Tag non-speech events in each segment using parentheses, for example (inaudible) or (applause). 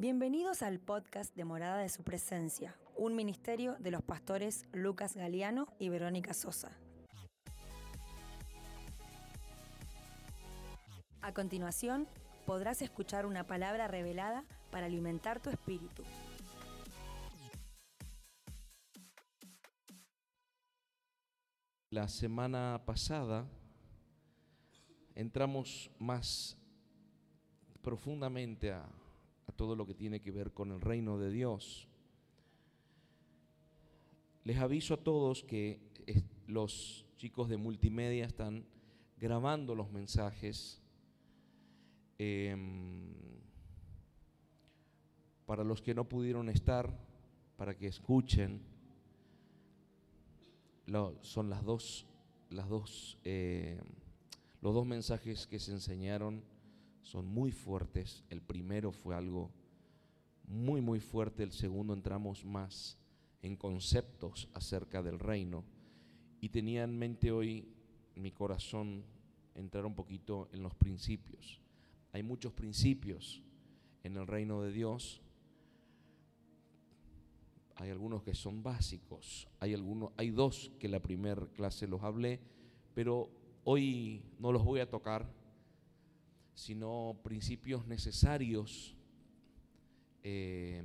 Bienvenidos al podcast de Morada de su Presencia, un ministerio de los pastores Lucas Galeano y Verónica Sosa. A continuación, podrás escuchar una palabra revelada para alimentar tu espíritu. La semana pasada entramos más profundamente a, a todo lo que tiene que ver con el reino de Dios. Les aviso a todos que los chicos de multimedia están grabando los mensajes. em, para los que no pudieron estar, para que escuchen, son las dos, las dos, eh, los dos mensajes que se enseñaron son muy fuertes. El primero fue algo muy, muy fuerte. El segundo entramos más en conceptos acerca del reino. Y tenía en mente hoy mi corazón entrar un poquito en los principios. Hay muchos principios en el reino de Dios. Hay algunos que son básicos. Hay algunos, hay dos que la primera clase los hablé, pero hoy no los voy a tocar sino principios necesarios, eh,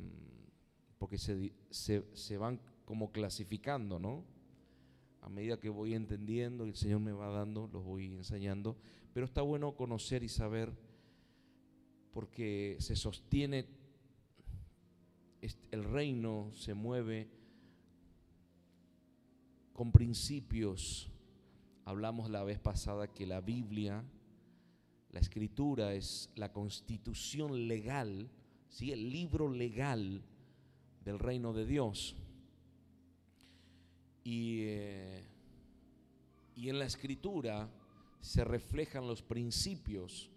porque se, se- se van como clasificando, ¿no? A medida que voy entendiendo el Señor me va dando, los voy enseñando, pero está bueno conocer y saber, porque se sostiene, est- el reino se mueve con principios. Hablamos la vez pasada que la Biblia, la escritura es la constitución legal, ¿sí? el libro legal del reino de Dios. Y, eh, y en la escritura se reflejan los principios,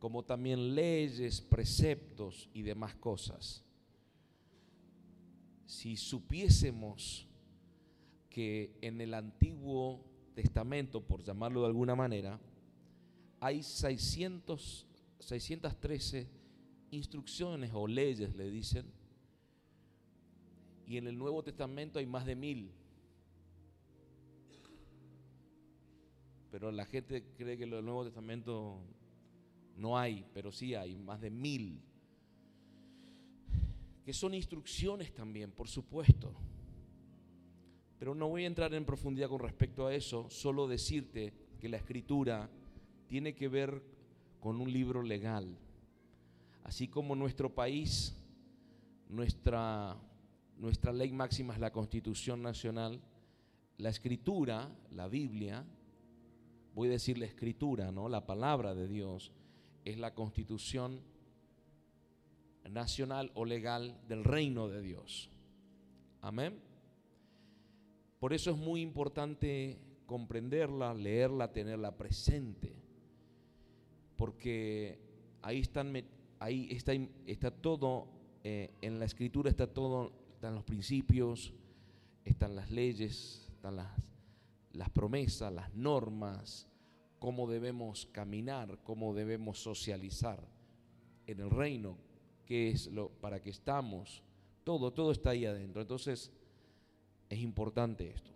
como también leyes, preceptos y demás cosas. Si supiésemos que en el Antiguo Testamento, por llamarlo de alguna manera, hay 600, 613 instrucciones o leyes, le dicen, y en el Nuevo Testamento hay más de mil. Pero la gente cree que en el Nuevo Testamento no hay, pero sí hay más de mil. Que son instrucciones también, por supuesto. Pero no voy a entrar en profundidad con respecto a eso, solo decirte que la escritura tiene que ver con un libro legal. Así como nuestro país, nuestra, nuestra ley máxima es la Constitución Nacional, la escritura, la Biblia, voy a decir la escritura, ¿no? La palabra de Dios es la Constitución nacional o legal del reino de Dios. Amén. Por eso es muy importante comprenderla, leerla, tenerla presente, porque ahí están, ahí está, está todo, eh, en la escritura está todo, están los principios, están las leyes, están las, las promesas, las normas, cómo debemos caminar, cómo debemos socializar en el reino, qué es lo para qué estamos, todo, todo está ahí adentro. Entonces, es importante esto.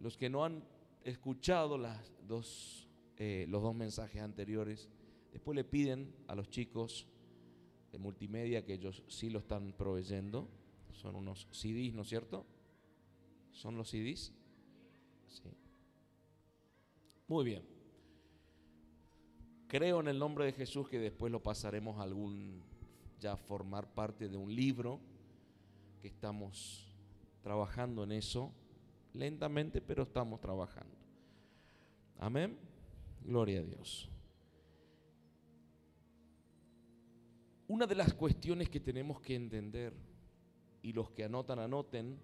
Los que no han escuchado las dos, eh, los dos mensajes anteriores, después le piden a los chicos de multimedia que ellos sí lo están proveyendo. Son unos CDs, ¿no es cierto? ¿Son los CDs? Sí. Muy bien. Creo en el nombre de Jesús que después lo pasaremos a algún, ya formar parte de un libro que estamos trabajando en eso, lentamente, pero estamos trabajando. Amén. Gloria a Dios. Una de las cuestiones que tenemos que entender, y los que anotan, anoten,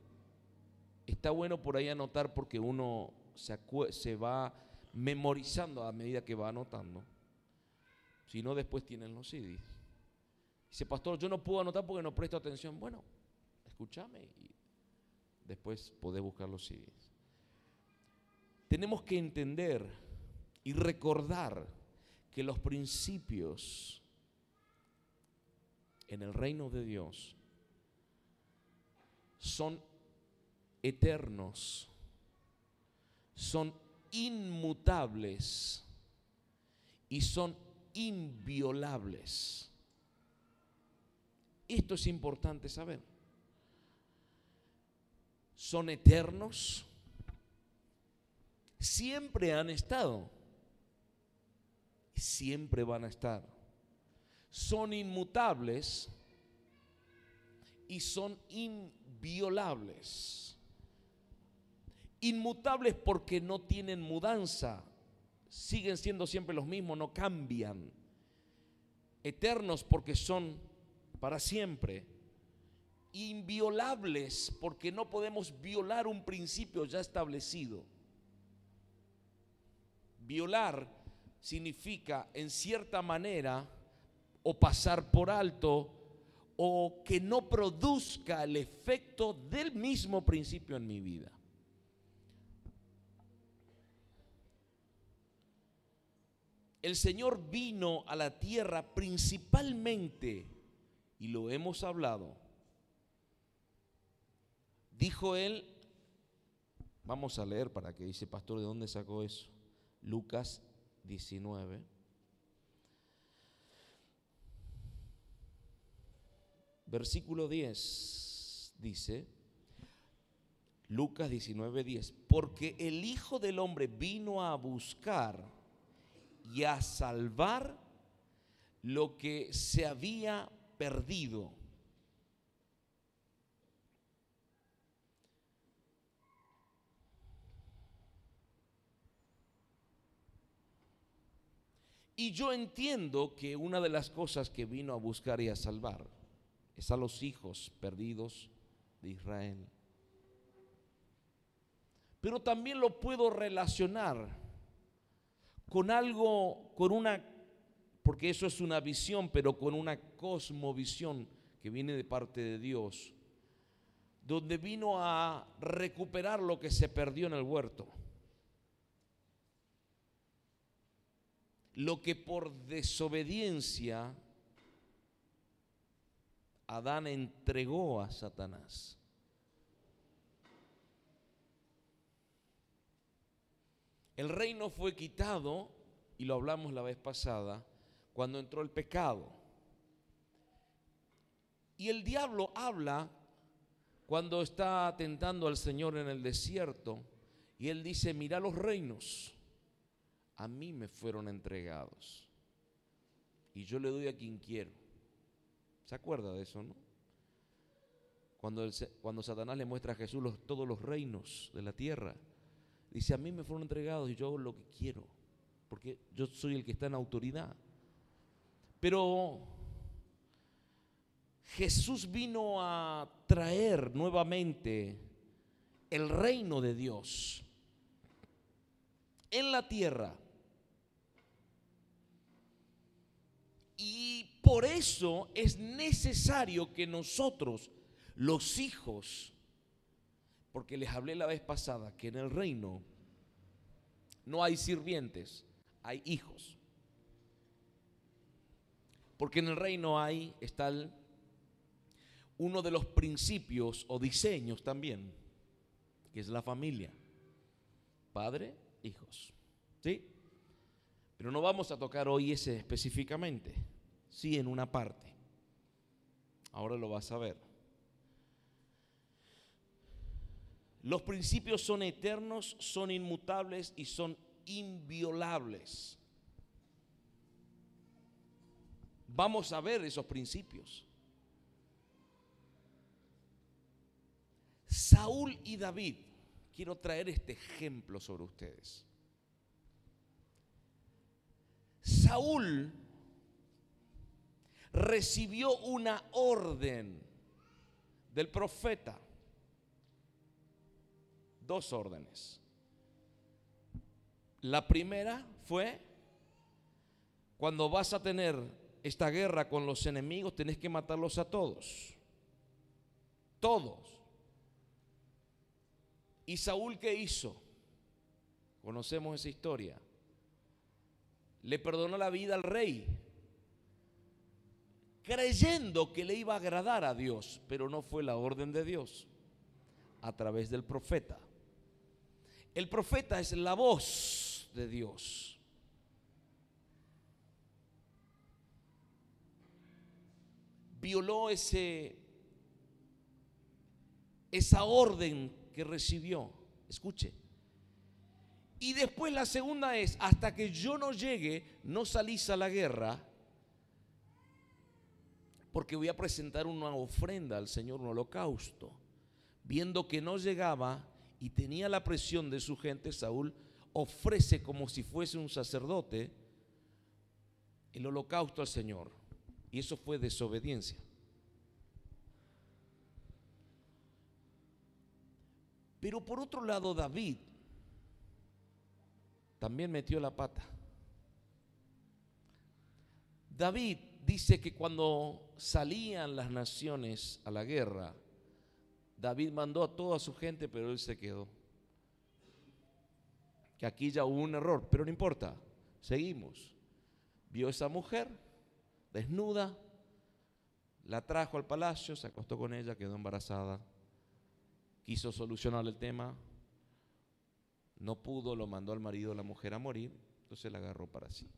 está bueno por ahí anotar porque uno se, va memorizando a medida que va anotando. Si no, después tienen los CDs. Dice, pastor, yo no puedo anotar porque no presto atención. Bueno, escúchame y después podés buscar los CDs. Tenemos que entender y recordar que los principios en el reino de Dios son eternos, son inmutables y son inviolables. Esto es importante saber. Son eternos, siempre han estado, siempre van a estar. Son inmutables y son inviolables. Inmutables porque no tienen mudanza, siguen siendo siempre los mismos, no cambian. Eternos porque son para siempre. Inviolables porque no podemos violar un principio ya establecido. Violar significa en cierta manera o pasar por alto o que no produzca el efecto del mismo principio en mi vida. El Señor vino a la tierra principalmente, y lo hemos hablado, dijo él, vamos a leer para que dice, pastor, ¿de dónde sacó eso? Lucas 19. Versículo 10 dice, Lucas 19, 10, porque el Hijo del Hombre vino a buscar y a salvar lo que se había perdido. Y yo entiendo que una de las cosas que vino a buscar y a salvar es a los hijos perdidos de Israel. Pero también lo puedo relacionar con algo, con una, porque eso es una visión, pero con una cosmovisión que viene de parte de Dios, donde vino a recuperar lo que se perdió en el huerto. Lo que por desobediencia Adán entregó a Satanás. El reino fue quitado, y lo hablamos la vez pasada, cuando entró el pecado. Y el diablo habla cuando está atentando al Señor en el desierto, y él dice, mira los reinos, a mí me fueron entregados, y yo le doy a quien quiero. ¿Se acuerda de eso, no? Cuando, cuando Satanás le muestra a Jesús todos los reinos de la tierra, Dice, a mí me fueron entregados y yo hago lo que quiero, porque yo soy el que está en autoridad. Pero Jesús vino a traer nuevamente el reino de Dios en la tierra. Y por eso es necesario que nosotros, los hijos, porque les hablé la vez pasada que en el reino no hay sirvientes, hay hijos. Porque en el reino hay, está uno de los principios o diseños también, que es la familia. Padre, hijos. ¿Sí? Pero no vamos a tocar hoy ese específicamente, sí en una parte. Ahora lo vas a ver. Los principios son eternos, son inmutables y son inviolables. Vamos a ver esos principios. Saúl y David, quiero traer este ejemplo sobre ustedes. Saúl recibió una orden del profeta dos órdenes. La primera fue, cuando vas a tener esta guerra con los enemigos, tenés que matarlos a todos. Todos. ¿Y Saúl qué hizo? Conocemos esa historia. Le perdonó la vida al rey creyendo que le iba a agradar a Dios, pero no fue la orden de Dios a través del profeta. El profeta es la voz de Dios. Violó ese esa orden que recibió. Escuche. Y después la segunda es, hasta que yo no llegue, no salís a la guerra, porque voy a presentar una ofrenda al Señor, un holocausto. Viendo que no llegaba y tenía la presión de su gente, Saúl ofrece como si fuese un sacerdote el holocausto al Señor. Y eso fue desobediencia. Pero por otro lado, David también metió la pata. David dice que cuando salían las naciones a la guerra, David mandó a toda su gente, pero él se quedó. Que aquí ya hubo un error, pero no importa, seguimos. Vio esa mujer desnuda, la trajo al palacio, se acostó con ella, quedó embarazada quiso solucionar el tema, no pudo, lo mandó al marido la mujer a morir, entonces la agarró para sí.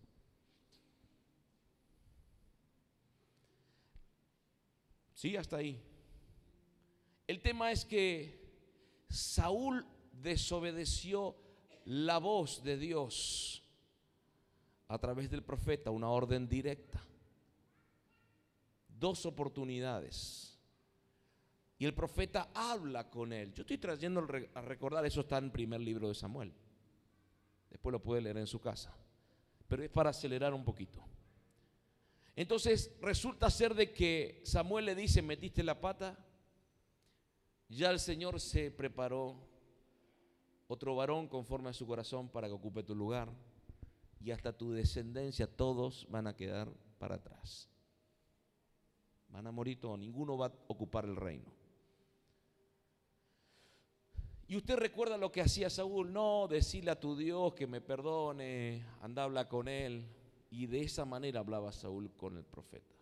Sí, hasta ahí. El tema es que Saúl desobedeció la voz de Dios a través del profeta, una orden directa. Dos oportunidades. Y el profeta habla con él. Yo estoy trayendo a recordar, eso está en el primer libro de Samuel. Después lo puede leer en su casa. Pero es para acelerar un poquito. Entonces resulta ser de que Samuel le dice, metiste la pata, ya el Señor se preparó otro varón conforme a su corazón para que ocupe tu lugar y hasta tu descendencia todos van a quedar para atrás. Van a morir todos, ninguno va a ocupar el reino. Y usted recuerda lo que hacía Saúl, no, decirle a tu Dios que me perdone, anda habla con él. Y de esa manera hablaba Saúl con el profeta.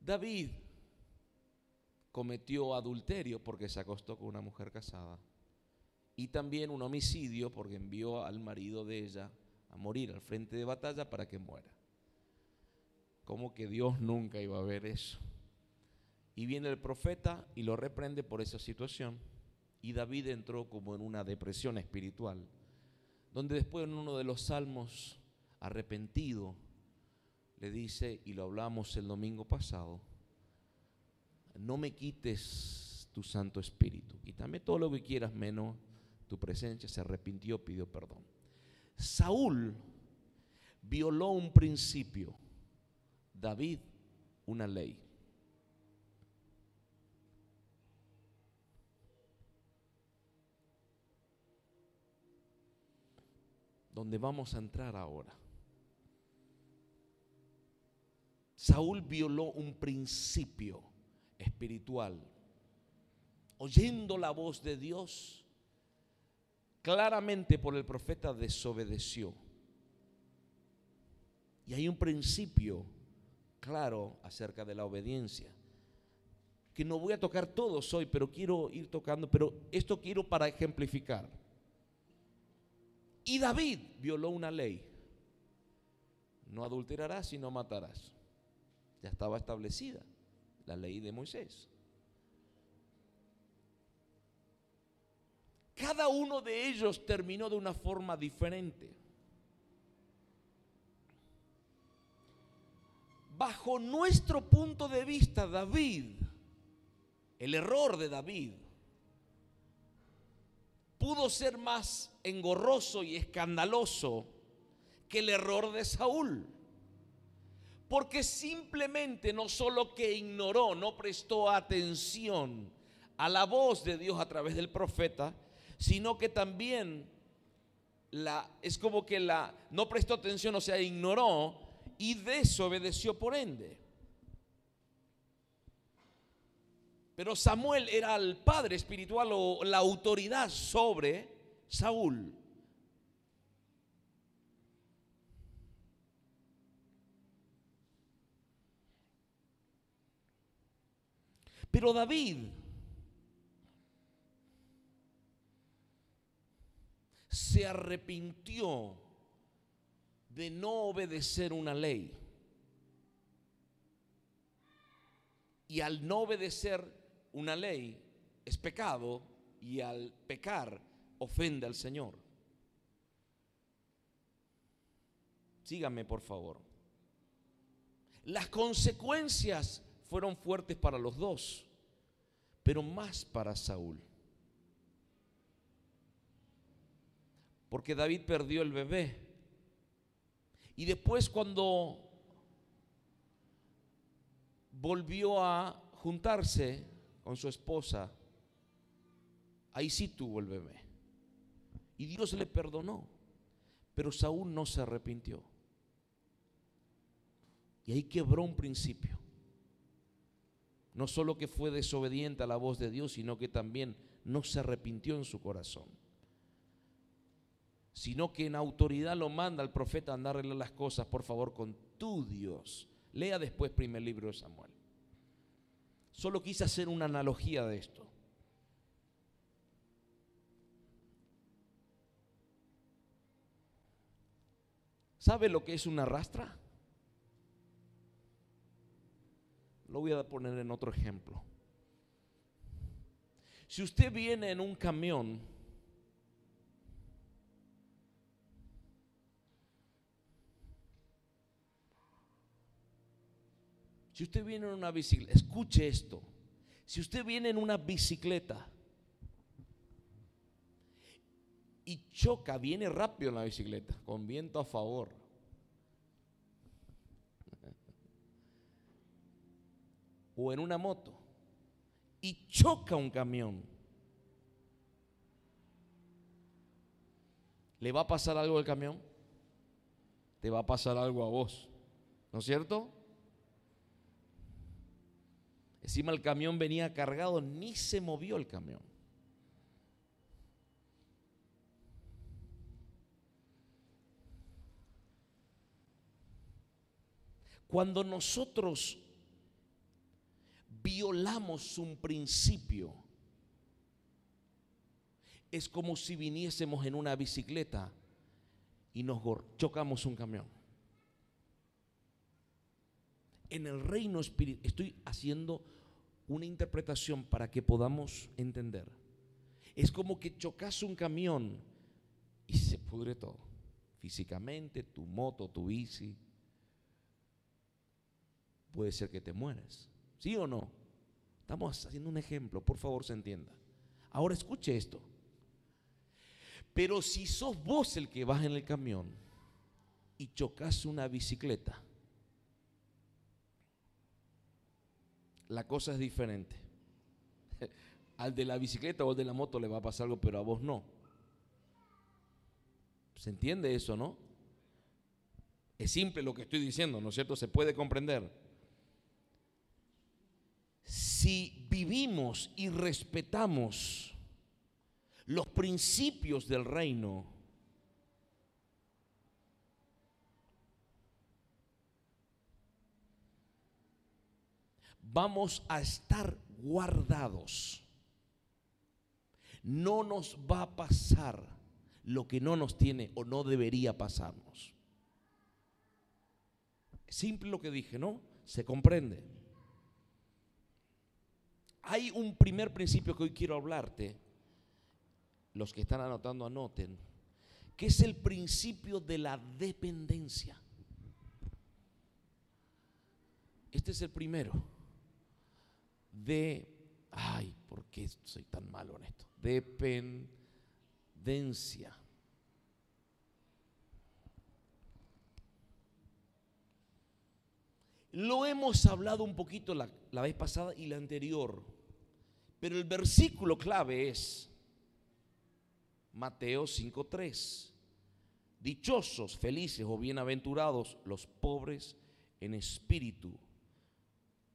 David cometió adulterio porque se acostó con una mujer casada. Y también un homicidio porque envió al marido de ella a morir al frente de batalla para que muera. Como que Dios nunca iba a ver eso. Y viene el profeta y lo reprende por esa situación. Y David entró como en una depresión espiritual, donde después en uno de los salmos, arrepentido, le dice, y lo hablamos el domingo pasado, no me quites tu Santo Espíritu, quítame todo lo que quieras menos tu presencia, se arrepintió, pidió perdón. Saúl violó un principio, David una ley. Donde vamos a entrar ahora. Saúl violó un principio espiritual. Oyendo la voz de Dios, claramente por el profeta desobedeció. Y hay un principio claro acerca de la obediencia, que no voy a tocar todos hoy, pero quiero ir tocando, pero esto quiero para ejemplificar. Y David violó una ley. No adulterarás y no matarás. Ya estaba establecida la ley de Moisés. Cada uno de ellos terminó de una forma diferente. Bajo nuestro punto de vista, David, el error de David, pudo ser más engorroso y escandaloso que el error de Saúl. Porque simplemente no solo que ignoró, no prestó atención a la voz de Dios a través del profeta, sino que también la, es como que la, no prestó atención, o sea, ignoró y desobedeció por ende. Pero Samuel era el padre espiritual o la autoridad sobre Saúl. Pero David se arrepintió de no obedecer una ley. Y al no obedecer una ley es pecado y al pecar ofende al Señor. Sígame por favor. Las consecuencias fueron fuertes para los dos, pero más para Saúl. Porque David perdió el bebé. Y después cuando volvió a juntarse con su esposa, ahí sí tuvo el bebé. Y Dios le perdonó. Pero Saúl no se arrepintió. Y ahí quebró un principio. No solo que fue desobediente a la voz de Dios, sino que también no se arrepintió en su corazón. Sino que en autoridad lo manda al profeta a andarle las cosas, por favor, con tu Dios. Lea después primer libro de Samuel. Solo quise hacer una analogía de esto. ¿Sabe lo que es una rastra? Lo voy a poner en otro ejemplo. Si usted viene en un camión, si usted viene en una bicicleta, escuche esto, si usted viene en una bicicleta y choca, viene rápido en la bicicleta, con viento a favor. O en una moto y choca un camión. ¿Le va a pasar algo al camión? Te va a pasar algo a vos. ¿No es cierto? Encima el camión venía cargado, ni se movió el camión. Cuando nosotros violamos un principio, es como si viniésemos en una bicicleta y nos chocamos un camión. En el reino espiritual, estoy haciendo una interpretación para que podamos entender. Es como que chocas un camión y se pudre todo. Físicamente, tu moto, tu bici, puede ser que te mueras. ¿Sí o no? Estamos haciendo un ejemplo, por favor se entienda. Ahora escuche esto. Pero si sos vos el que vas en el camión y chocas una bicicleta, la cosa es diferente. (laughs) Al de la bicicleta o al de la moto le va a pasar algo, pero a vos no. ¿Se entiende eso, no? Es simple lo que estoy diciendo, ¿no es cierto? Se puede comprender si vivimos y respetamos los principios del reino, vamos a estar guardados. No nos va a pasar lo que no nos tiene o no debería pasarnos. Simple lo que dije, ¿no? Se comprende hay un primer principio que hoy quiero hablarte. Los que están anotando, anoten. Que es el principio de la dependencia. Este es el primero. De, ay, ¿por qué soy tan malo en esto? Dependencia. Lo hemos hablado un poquito la, la vez pasada y la anterior. Pero el versículo clave es Mateo 5.3. Dichosos, felices o bienaventurados los pobres en espíritu,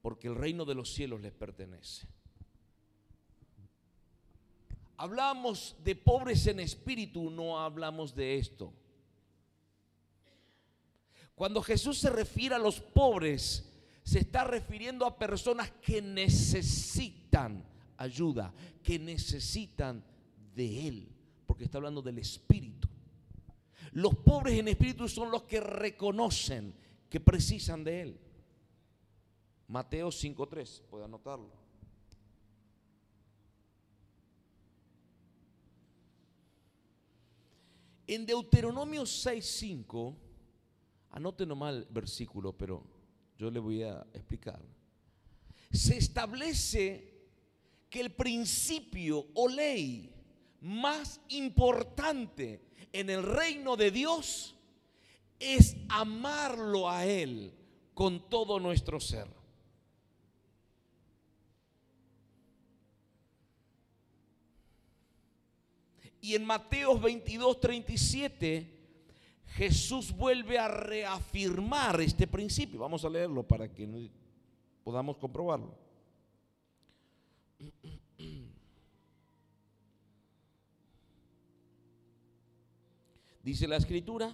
porque el reino de los cielos les pertenece. Hablamos de pobres en espíritu, no hablamos de esto. Cuando Jesús se refiere a los pobres, se está refiriendo a personas que necesitan ayuda, que necesitan de Él, porque está hablando del Espíritu. Los pobres en espíritu son los que reconocen que precisan de Él. Mateo 5.3, puede anotarlo. En Deuteronomio 6.5, anote nomás el versículo, pero yo le voy a explicar. Se establece que el principio o ley más importante en el reino de Dios es amarlo a Él con todo nuestro ser. Y en Mateo 22, 37, Jesús vuelve a reafirmar este principio. Vamos a leerlo para que podamos comprobarlo. Dice la escritura,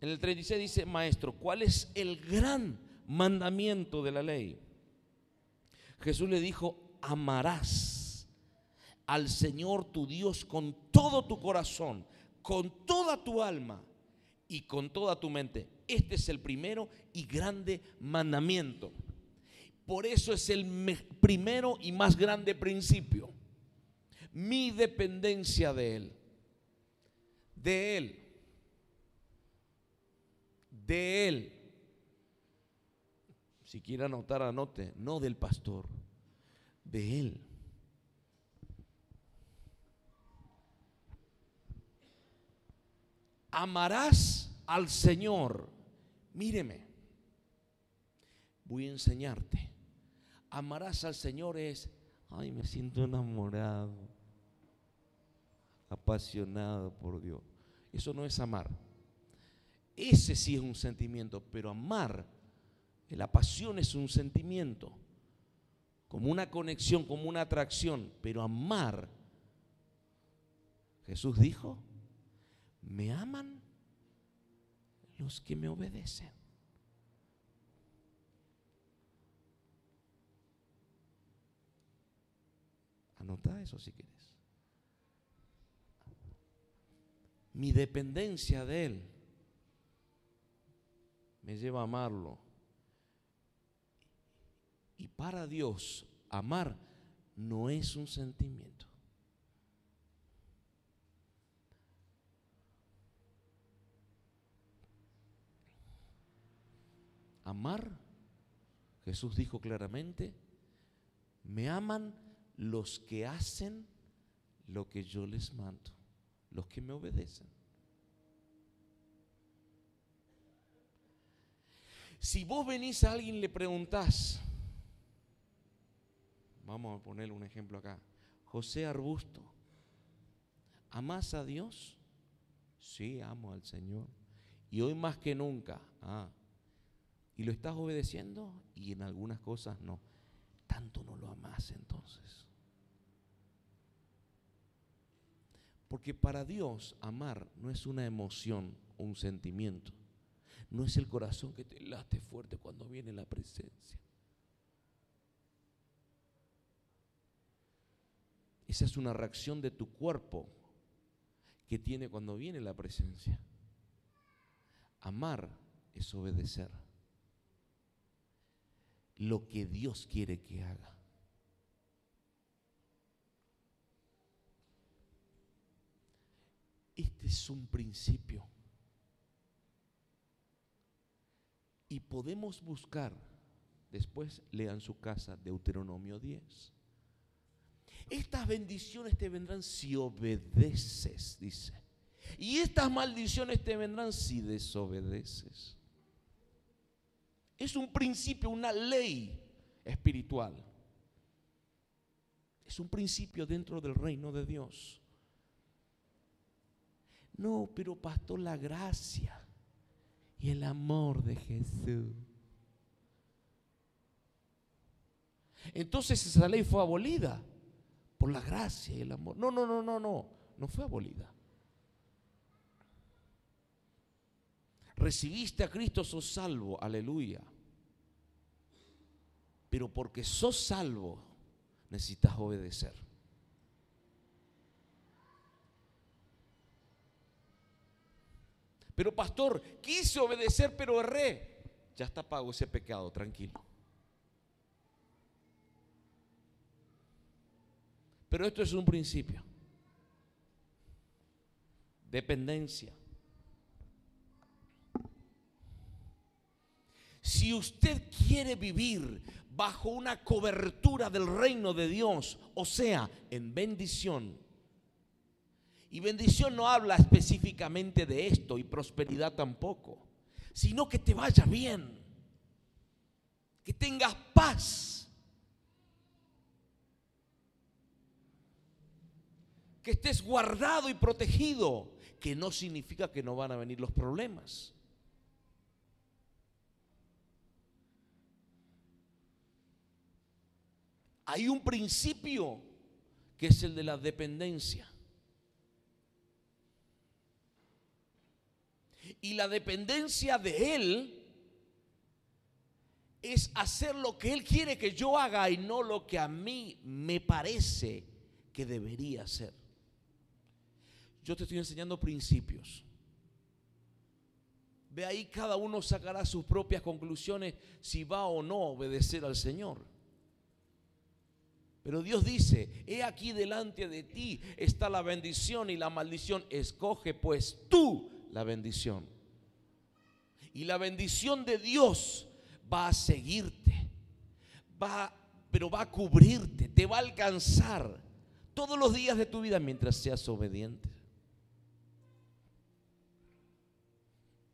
en el 36 dice, maestro, ¿cuál es el gran mandamiento de la ley? Jesús le dijo, amarás al Señor tu Dios con todo tu corazón, con toda tu alma y con toda tu mente. Este es el primero y grande mandamiento. Por eso es el primero y más grande principio. Mi dependencia de Él. De Él. De Él. Si quiere anotar, anote. No del pastor. De Él. Amarás al Señor. Míreme, voy a enseñarte. Amarás al Señor es, ay, me siento enamorado, apasionado por Dios. Eso no es amar. Ese sí es un sentimiento, pero amar, la pasión es un sentimiento, como una conexión, como una atracción, pero amar, Jesús dijo, me aman los que me obedecen. Anota eso si quieres. Mi dependencia de Él me lleva a amarlo. Y para Dios, amar no es un sentimiento. Amar, Jesús dijo claramente, me aman los que hacen lo que yo les mando, los que me obedecen. Si vos venís a alguien y le preguntás, vamos a ponerle un ejemplo acá, José Arbusto, ¿amás a Dios? Sí, amo al Señor. Y hoy más que nunca, ah, y lo estás obedeciendo y en algunas cosas no. Tanto no lo amas entonces. Porque para Dios amar no es una emoción o un sentimiento. No es el corazón que te late fuerte cuando viene la presencia. Esa es una reacción de tu cuerpo que tiene cuando viene la presencia. Amar es obedecer lo que Dios quiere que haga. Este es un principio. Y podemos buscar, después lean su casa, Deuteronomio 10. Estas bendiciones te vendrán si obedeces, dice. Y estas maldiciones te vendrán si desobedeces. Es un principio, una ley espiritual. Es un principio dentro del reino de Dios. No, pero pastor, la gracia y el amor de Jesús. Entonces esa ley fue abolida por la gracia y el amor. No, no, no, no, no, no fue abolida. Recibiste a Cristo, sos salvo, aleluya. Pero porque sos salvo, necesitas obedecer. Pero pastor, quise obedecer pero erré. Ya está pago ese pecado, tranquilo. Pero esto es un principio. Dependencia. Si usted quiere vivir bajo una cobertura del reino de Dios, o sea, en bendición, y bendición no habla específicamente de esto y prosperidad tampoco, sino que te vaya bien, que tengas paz, que estés guardado y protegido, que no significa que no van a venir los problemas. Hay un principio que es el de la dependencia. Y la dependencia de Él es hacer lo que Él quiere que yo haga y no lo que a mí me parece que debería hacer. Yo te estoy enseñando principios. Ve ahí, cada uno sacará sus propias conclusiones si va o no a obedecer al Señor. Pero Dios dice, he aquí delante de ti está la bendición y la maldición. Escoge pues tú la bendición. Y la bendición de Dios va a seguirte, va, pero va a cubrirte, te va a alcanzar todos los días de tu vida mientras seas obediente.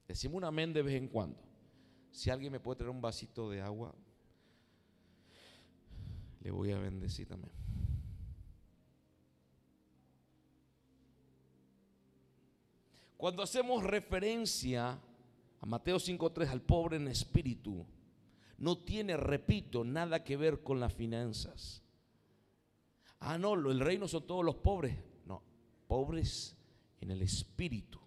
Decimos un amén de vez en cuando. Si alguien me puede traer un vasito de agua, le voy a bendecir también. Cuando hacemos referencia a Mateo 5.3 al pobre en espíritu, no tiene, repito, nada que ver con las finanzas. Ah, no, el reino son todos los pobres. No, pobres en el espíritu.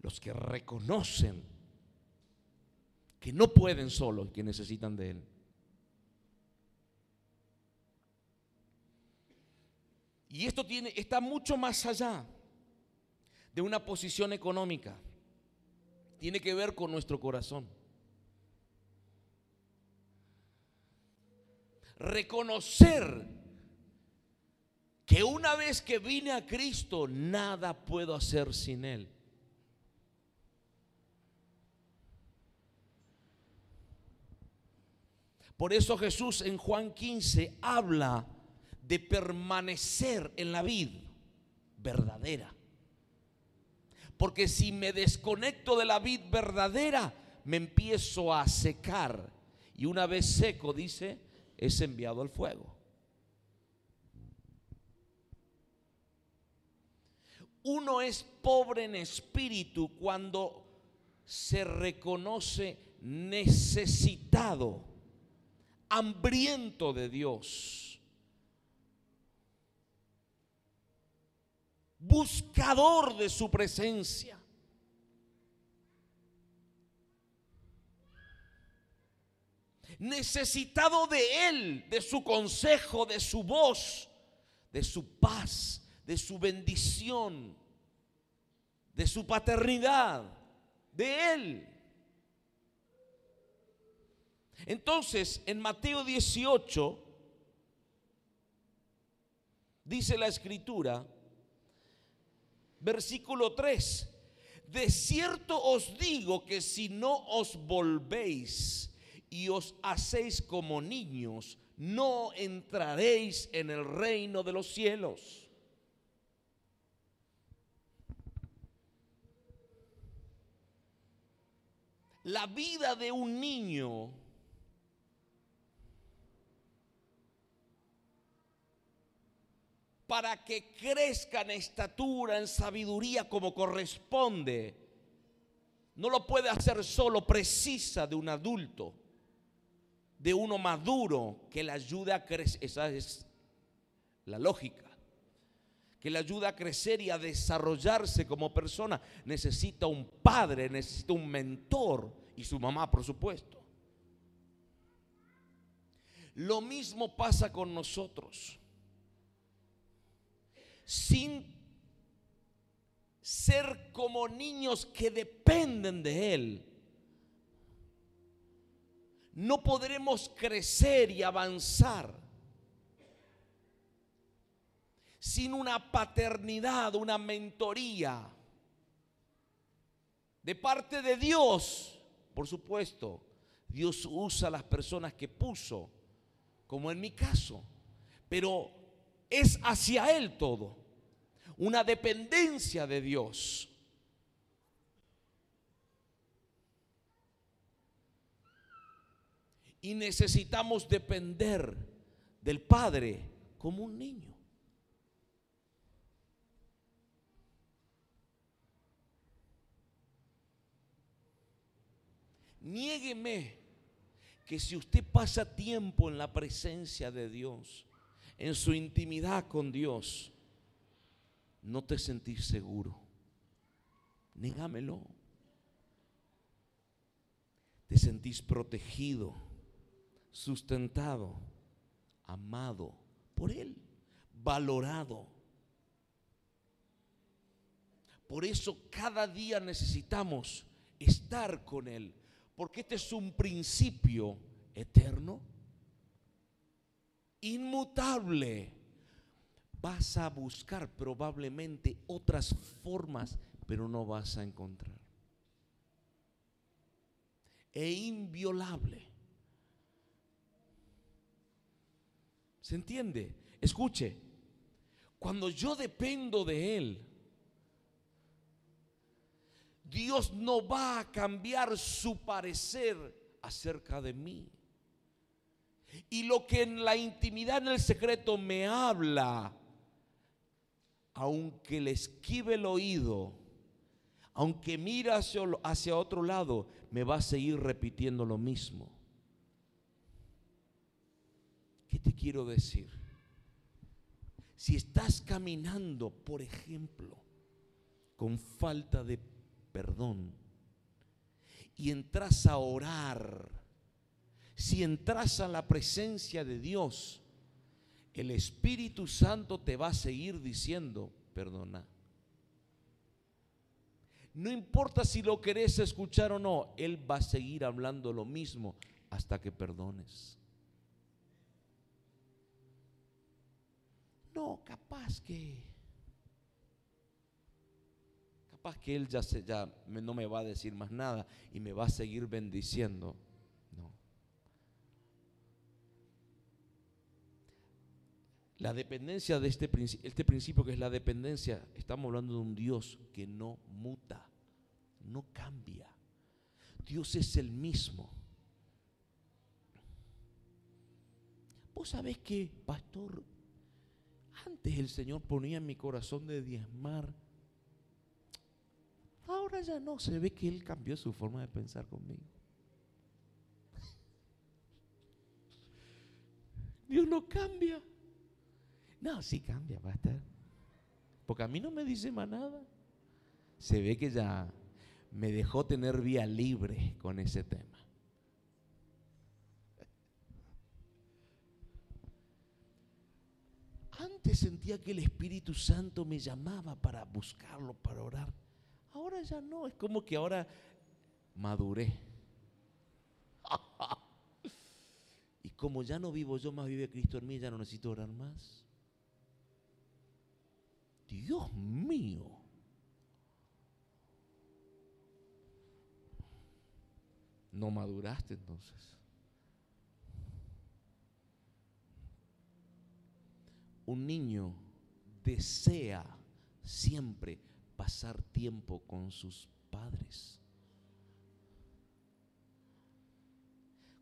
Los que reconocen que no pueden solos, que necesitan de Él. Y esto tiene, está mucho más allá de una posición económica. Tiene que ver con nuestro corazón. Reconocer que una vez que vine a Cristo, nada puedo hacer sin Él. Por eso Jesús en Juan 15 habla de permanecer en la vid verdadera. Porque si me desconecto de la vid verdadera, me empiezo a secar. Y una vez seco, dice, es enviado al fuego. Uno es pobre en espíritu cuando se reconoce necesitado, hambriento de Dios. Buscador de su presencia. Necesitado de Él, de su consejo, de su voz, de su paz, de su bendición, de su paternidad, de Él. Entonces, en Mateo 18, dice la escritura, versículo 3. De cierto os digo que si no os volvéis y os hacéis como niños, no entraréis en el reino de los cielos. La vida de un niño para que crezca en estatura, en sabiduría como corresponde. No lo puede hacer solo, precisa de un adulto, de uno maduro que le ayude a crecer. Esa es la lógica. Que le ayuda a crecer y a desarrollarse como persona. Necesita un padre, necesita un mentor y su mamá, por supuesto. Lo mismo pasa con nosotros. Sin ser como niños que dependen de Él, no podremos crecer y avanzar sin una paternidad, una mentoría de parte de Dios. Por supuesto, Dios usa las personas que puso, como en mi caso, pero es hacia Él todo, una dependencia de Dios. Y necesitamos depender del Padre como un niño. Niégueme que si usted pasa tiempo en la presencia de Dios, en su intimidad con Dios, no te sentís seguro. Négamelo. Te sentís protegido sustentado, amado por Él, valorado. Por eso cada día necesitamos estar con Él, porque este es un principio eterno, inmutable. Vas a buscar probablemente otras formas, pero no vas a encontrar. E inviolable. ¿Se entiende? Escuche, cuando yo dependo de Él, Dios no va a cambiar su parecer acerca de mí. Y lo que en la intimidad, en el secreto me habla, aunque le esquive el oído, aunque mira hacia, hacia otro lado, me va a seguir repitiendo lo mismo. ¿Qué te quiero decir? Si estás caminando, por ejemplo, con falta de perdón y entras a orar, si entras a la presencia de Dios, el Espíritu Santo te va a seguir diciendo, perdona. No importa si lo querés escuchar o no, Él va a seguir hablando lo mismo hasta que perdones. No, capaz que. Capaz que Él ya, se, ya no me va a decir más nada y me va a seguir bendiciendo. La dependencia de este, este principio que es la dependencia, estamos hablando de un Dios que no muta, no cambia. Dios es el mismo. Vos sabés que, pastor, antes el Señor ponía en mi corazón de diezmar. Ahora ya no, se ve que Él cambió su forma de pensar conmigo. Dios no cambia. No, sí cambia, va a estar. Porque a mí no me dice más nada. Se ve que ya me dejó tener vía libre con ese tema. Antes sentía que el Espíritu Santo me llamaba para buscarlo, para orar. Ahora ya no, es como que ahora maduré. (laughs) y como ya no vivo yo, más vive Cristo en mí, ya no necesito orar más. Dios mío. No maduraste entonces. un niño desea siempre pasar tiempo con sus padres.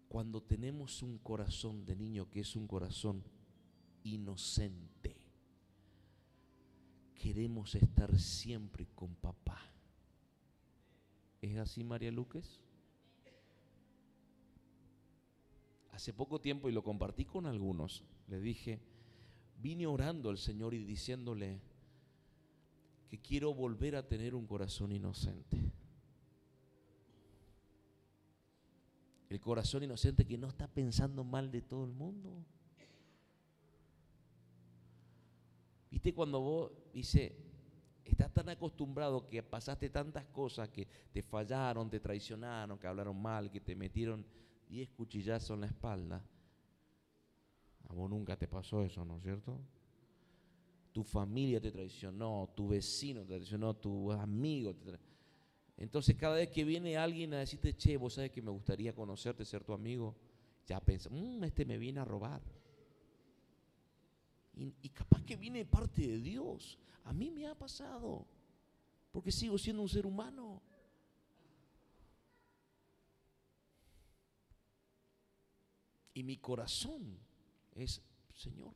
Cuando tenemos un corazón de niño que es un corazón inocente, queremos estar siempre con papá. ¿Es así, María Luques? Hace poco tiempo, y lo compartí con algunos, le dije, vine orando al Señor y diciéndole que quiero volver a tener un corazón inocente. El corazón inocente que no está pensando mal de todo el mundo. ¿Viste cuando vos dice, estás tan acostumbrado que pasaste tantas cosas que te fallaron, te traicionaron, que hablaron mal, que te metieron 10 cuchillazos en la espalda? A vos nunca te pasó eso, ¿no es cierto? Tu familia te traicionó, tu vecino te traicionó, tu amigo te traicionó. Entonces cada vez que viene alguien a decirte, che, vos sabes que me gustaría conocerte, ser tu amigo, ya pensás, mmm, este me viene a robar. Y, capaz que viene parte de Dios. A mí me ha pasado. Porque sigo siendo un ser humano. Y mi corazón es, Señor,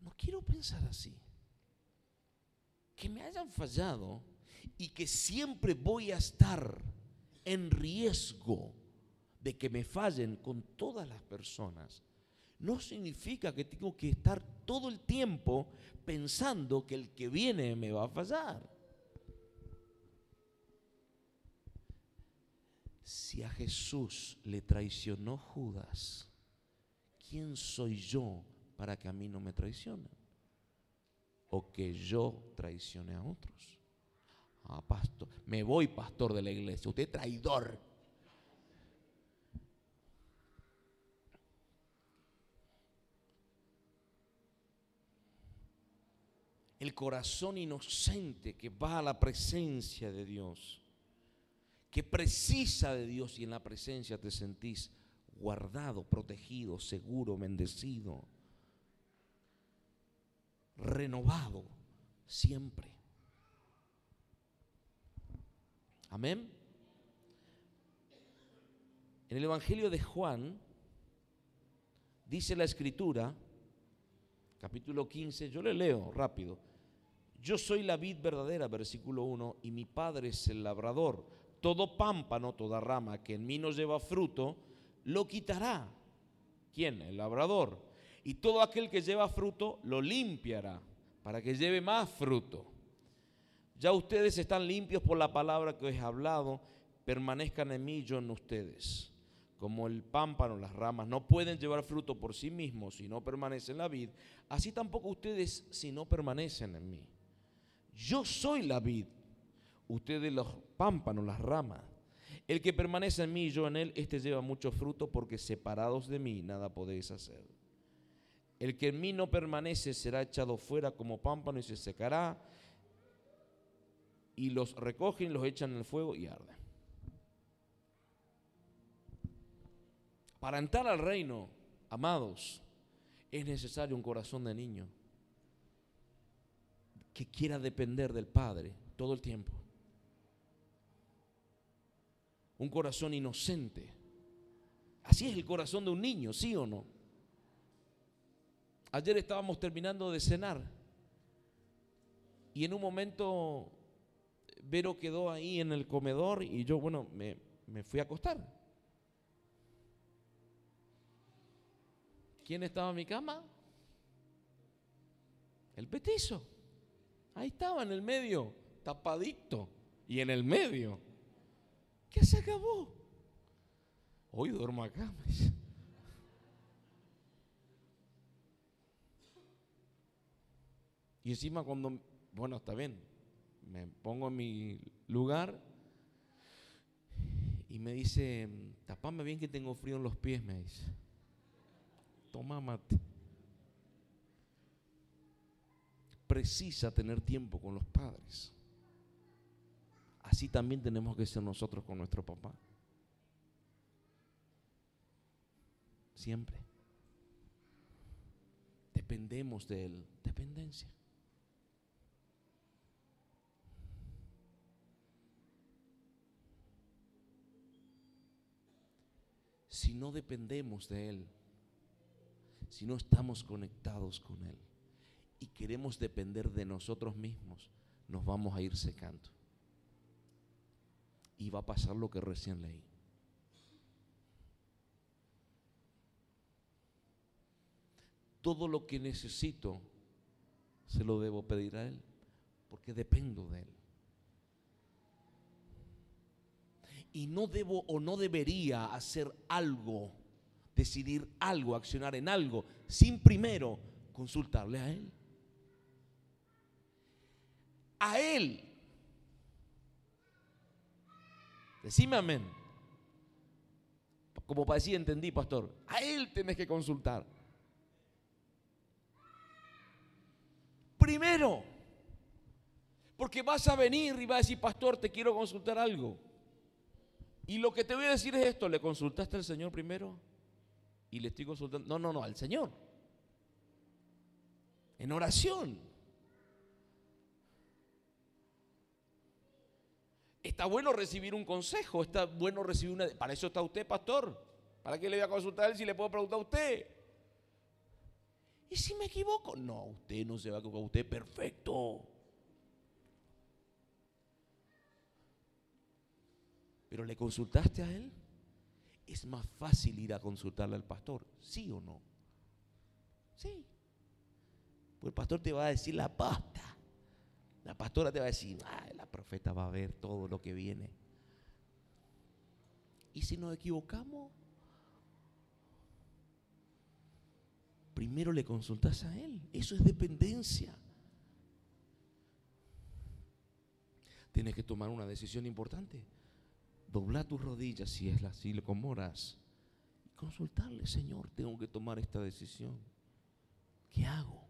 no quiero pensar así. Que me hayan fallado y que siempre voy a estar en riesgo de que me fallen con todas las personas no significa que tengo que estar todo el tiempo pensando que el que viene me va a fallar. Si a Jesús le traicionó Judas, ¿quién soy yo para que a mí no me traicionen? O que yo traicione a otros. Ah, pastor, me voy pastor de la iglesia, usted traidor. El corazón inocente que va a la presencia de Dios, que precisa de Dios y en la presencia te sentís guardado, protegido, seguro, bendecido, renovado siempre. Amén. En el Evangelio de Juan dice la escritura, capítulo 15, yo le leo rápido. Yo soy la vid verdadera, versículo 1, y mi padre es el labrador. Todo pámpano, toda rama que en mí no lleva fruto, lo quitará. ¿Quién? El labrador. Y todo aquel que lleva fruto, lo limpiará, para que lleve más fruto. Ya ustedes están limpios por la palabra que os he hablado, permanezcan en mí, yo en ustedes. Como el pámpano, las ramas no pueden llevar fruto por sí mismos si no permanecen en la vid, así tampoco ustedes si no permanecen en mí. Yo soy la vid, ustedes los pámpanos, las ramas. El que permanece en mí y yo en él, este lleva mucho fruto porque separados de mí nada podéis hacer. El que en mí no permanece será echado fuera como pámpano y se secará. Y los recogen, los echan en el fuego y arden. Para entrar al reino, amados, es necesario un corazón de niño que quiera depender del Padre todo el tiempo. Un corazón inocente. Así es el corazón de un niño, ¿sí o no? Ayer estábamos terminando de cenar y en un momento Vero quedó ahí en el comedor y yo, bueno, me, me fui a acostar. ¿Quién estaba en mi cama? El petizo. Ahí estaba en el medio, tapadito. Y en el medio. ¿Qué se acabó? Hoy duermo acá. Y encima cuando, bueno, está bien, me pongo en mi lugar y me dice, tapame bien que tengo frío en los pies, me dice. Toma mate. Precisa tener tiempo con los padres. Así también tenemos que ser nosotros con nuestro papá. Siempre. Dependemos de Él. Dependencia. Si no dependemos de Él, si no estamos conectados con Él, y queremos depender de nosotros mismos, nos vamos a ir secando. Y va a pasar lo que recién leí. Todo lo que necesito se lo debo pedir a Él, porque dependo de Él. Y no debo o no debería hacer algo, decidir algo, accionar en algo, sin primero consultarle a Él. A Él. Decime amén. Como parecía, entendí, pastor. A Él tenés que consultar. Primero. Porque vas a venir y vas a decir, pastor, te quiero consultar algo. Y lo que te voy a decir es esto, ¿le consultaste al Señor primero? Y le estoy consultando. No, no, no, al Señor. En oración. Está bueno recibir un consejo, está bueno recibir una... Para eso está usted, pastor. ¿Para qué le voy a consultar a él si le puedo preguntar a usted? ¿Y si me equivoco? No, usted no se va a equivocar, usted perfecto. Pero le consultaste a él, es más fácil ir a consultarle al pastor, ¿sí o no? Sí. Pues el pastor te va a decir la pasta. La pastora te va a decir, la profeta va a ver todo lo que viene. ¿Y si nos equivocamos? Primero le consultas a él. Eso es dependencia. Tienes que tomar una decisión importante doblar tus rodillas si es así como oras y consultarle, Señor, tengo que tomar esta decisión. ¿Qué hago?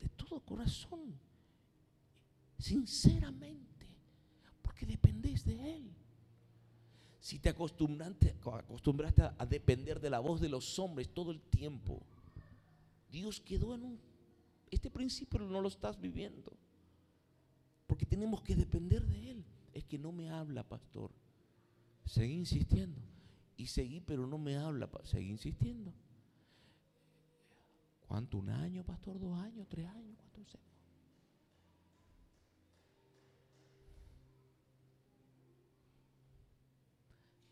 De todo corazón, sinceramente, porque dependes de Él. Si te acostumbraste, acostumbraste a depender de la voz de los hombres todo el tiempo, Dios quedó en un... Este principio no lo estás viviendo, porque tenemos que depender de Él es que no me habla, pastor. Seguí insistiendo. Y seguí, pero no me habla. Seguí insistiendo. ¿Cuánto? ¿Un año, pastor? ¿Dos años? ¿Tres años? ¿Cuánto sé?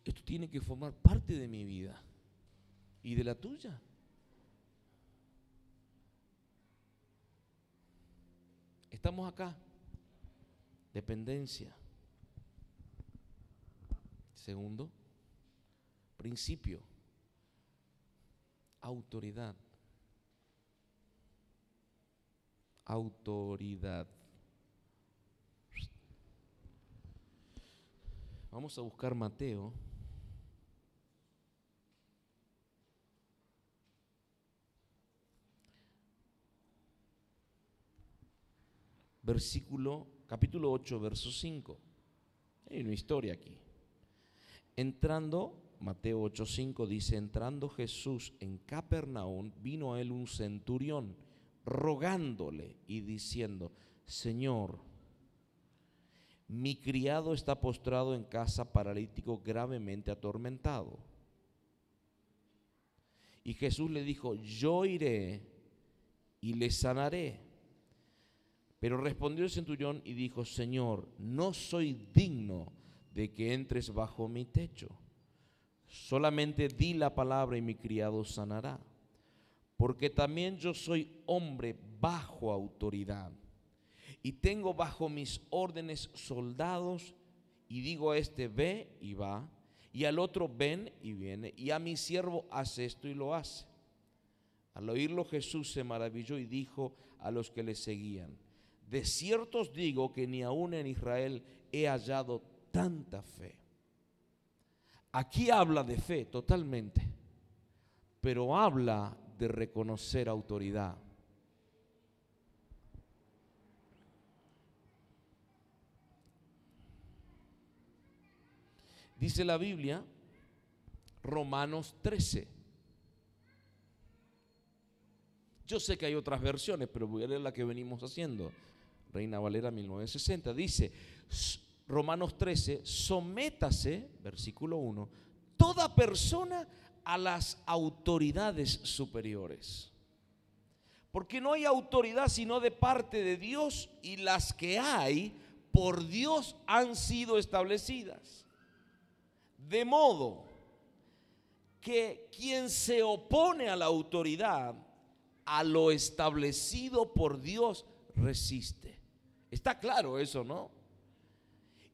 Esto tiene que formar parte de mi vida y de la tuya. Estamos acá. Dependencia. Segundo, principio, autoridad. Autoridad. Vamos a buscar Mateo. Versículo, capítulo 8, verso 5. Hay una historia aquí. Entrando, Mateo 8:5 dice, entrando Jesús en Capernaum, vino a él un centurión rogándole y diciendo, Señor, mi criado está postrado en casa paralítico gravemente atormentado. Y Jesús le dijo, yo iré y le sanaré. Pero respondió el centurión y dijo, Señor, no soy digno de que entres bajo mi techo. Solamente di la palabra y mi criado sanará. Porque también yo soy hombre bajo autoridad. Y tengo bajo mis órdenes soldados. Y digo a este, ve y va. Y al otro, ven y viene. Y a mi siervo, hace esto y lo hace. Al oírlo Jesús se maravilló y dijo a los que le seguían, de cierto os digo que ni aún en Israel he hallado tanta fe. Aquí habla de fe totalmente, pero habla de reconocer autoridad. Dice la Biblia, Romanos 13. Yo sé que hay otras versiones, pero voy a leer la que venimos haciendo. Reina Valera 1960. Dice, Romanos 13, sométase, versículo 1, toda persona a las autoridades superiores. Porque no hay autoridad sino de parte de Dios y las que hay por Dios han sido establecidas. De modo que quien se opone a la autoridad, a lo establecido por Dios, resiste. Está claro eso, ¿no?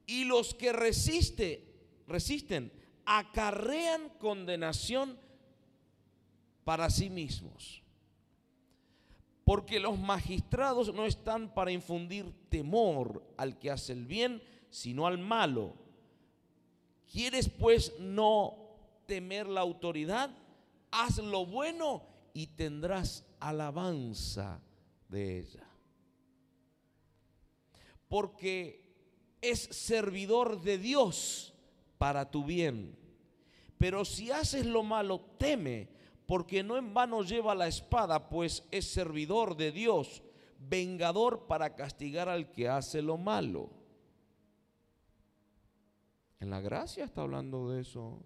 Y los que resiste, resisten acarrean condenación para sí mismos. Porque los magistrados no están para infundir temor al que hace el bien, sino al malo. ¿Quieres pues no temer la autoridad? Haz lo bueno y tendrás alabanza de ella. Porque es servidor de Dios para tu bien. Pero si haces lo malo, teme, porque no en vano lleva la espada, pues es servidor de Dios, vengador para castigar al que hace lo malo. En la gracia está hablando de eso.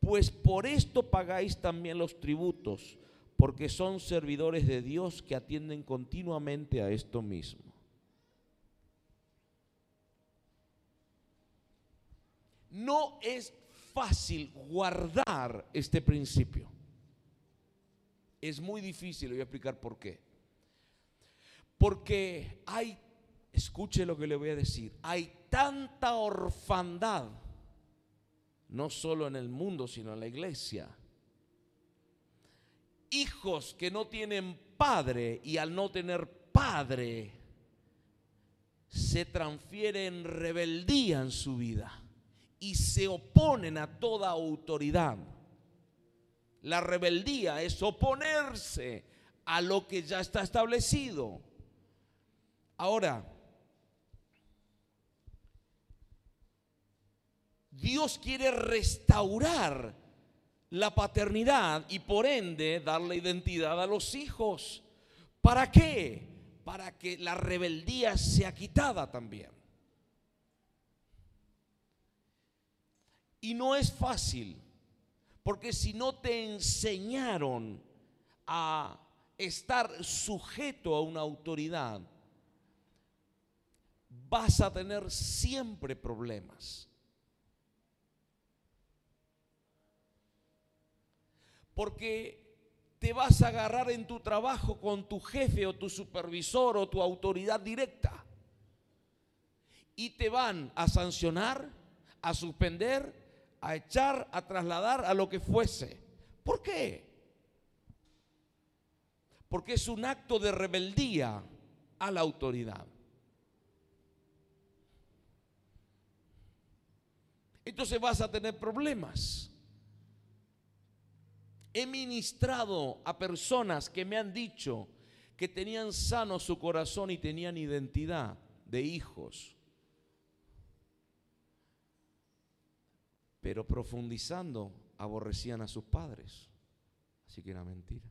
Pues por esto pagáis también los tributos, porque son servidores de Dios que atienden continuamente a esto mismo. No es fácil guardar este principio. Es muy difícil, voy a explicar por qué. Porque hay, escuche lo que le voy a decir, hay tanta orfandad, no solo en el mundo, sino en la iglesia. Hijos que no tienen padre y al no tener padre se transfiere en rebeldía en su vida y se oponen a toda autoridad. La rebeldía es oponerse a lo que ya está establecido. Ahora, Dios quiere restaurar la paternidad y por ende darle identidad a los hijos. ¿Para qué? Para que la rebeldía sea quitada también. Y no es fácil, porque si no te enseñaron a estar sujeto a una autoridad, vas a tener siempre problemas. Porque te vas a agarrar en tu trabajo con tu jefe o tu supervisor o tu autoridad directa. Y te van a sancionar, a suspender a echar, a trasladar a lo que fuese. ¿Por qué? Porque es un acto de rebeldía a la autoridad. Entonces vas a tener problemas. He ministrado a personas que me han dicho que tenían sano su corazón y tenían identidad de hijos pero profundizando aborrecían a sus padres. Así que era mentira.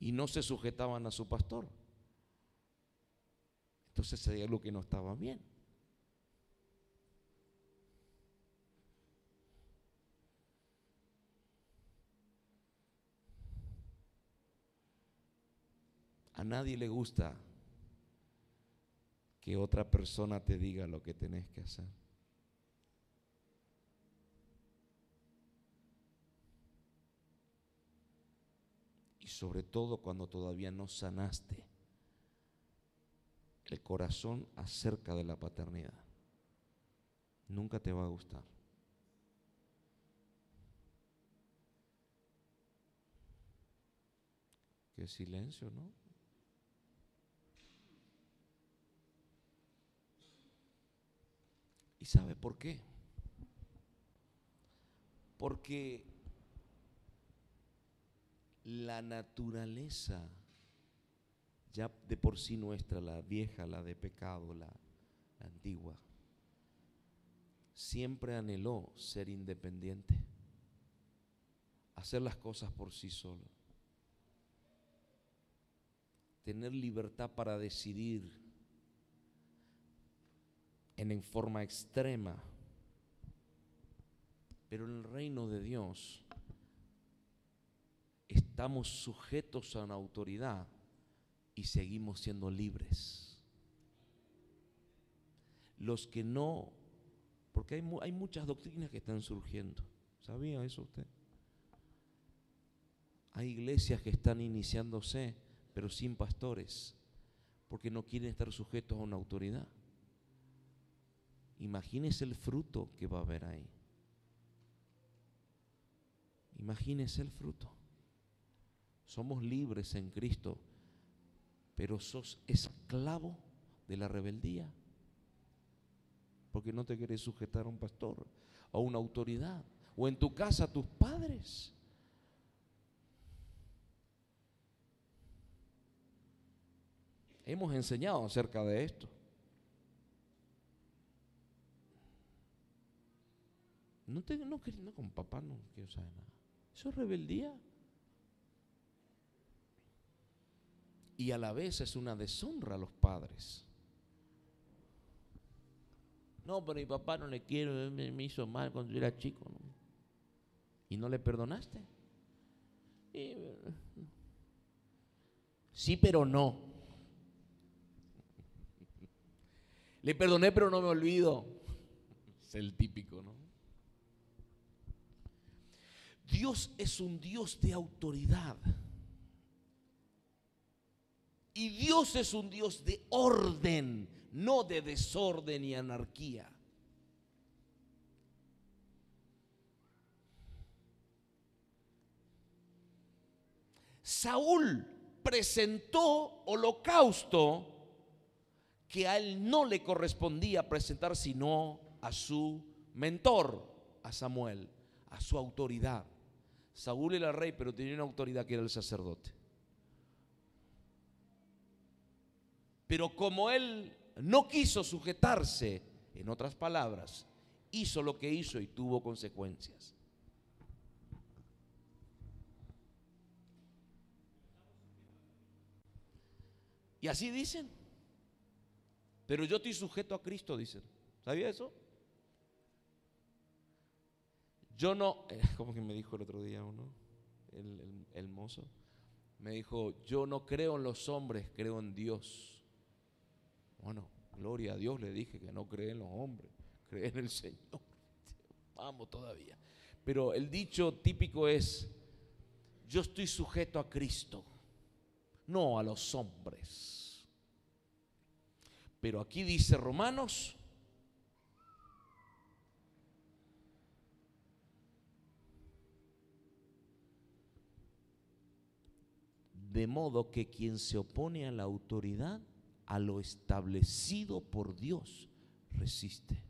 Y no se sujetaban a su pastor. Entonces sería algo que no estaba bien. A nadie le gusta que otra persona te diga lo que tenés que hacer. Sobre todo cuando todavía no sanaste el corazón acerca de la paternidad. Nunca te va a gustar. Qué silencio, ¿no? ¿Y sabe por qué? Porque la naturaleza ya de por sí nuestra, la vieja, la de pecado, la, antigua, siempre anheló ser independiente, hacer las cosas por sí solo, tener libertad para decidir en, forma extrema. Pero en el reino de Dios, estamos sujetos a una autoridad y seguimos siendo libres. Los que no, porque hay, hay muchas doctrinas que están surgiendo. ¿Sabía eso usted? Hay iglesias que están iniciándose, pero sin pastores, porque no quieren estar sujetos a una autoridad. Imagínese el fruto que va a haber ahí. Imagínese el fruto. Somos libres en Cristo, pero sos esclavo de la rebeldía. Porque no te quieres sujetar a un pastor, a una autoridad, o en tu casa a tus padres. Hemos enseñado acerca de esto. No, te, no, con papá no quiero saber nada. Eso es rebeldía. Y a la vez es una deshonra a los padres. No, pero mi papá no le quiero, me, hizo mal cuando yo era chico. ¿Y no le perdonaste? sí, pero no. Le perdoné, pero no me olvido. Es el típico, ¿no? Dios es un Dios de autoridad. Y Dios es un Dios de orden, no de desorden y anarquía. Saúl presentó holocausto que a él no le correspondía presentar sino a su mentor, a Samuel, a su autoridad. Saúl era rey, pero tenía una autoridad que era el sacerdote. Pero como él no quiso sujetarse, en otras palabras, hizo lo que hizo y tuvo consecuencias. Y así dicen. Pero yo estoy sujeto a Cristo, dicen. ¿Sabía eso? Yo no, (laughs) como que me dijo el otro día uno, el, el, mozo, me dijo, yo no creo en los hombres, creo en Dios. Bueno, gloria a Dios le dije que no cree en los hombres, (laughs) cree en el Señor. Vamos todavía. Pero el dicho típico es, yo estoy sujeto a Cristo, no a los hombres. Pero aquí dice Romanos, de modo que quien se opone a la autoridad, a lo establecido por Dios, resiste.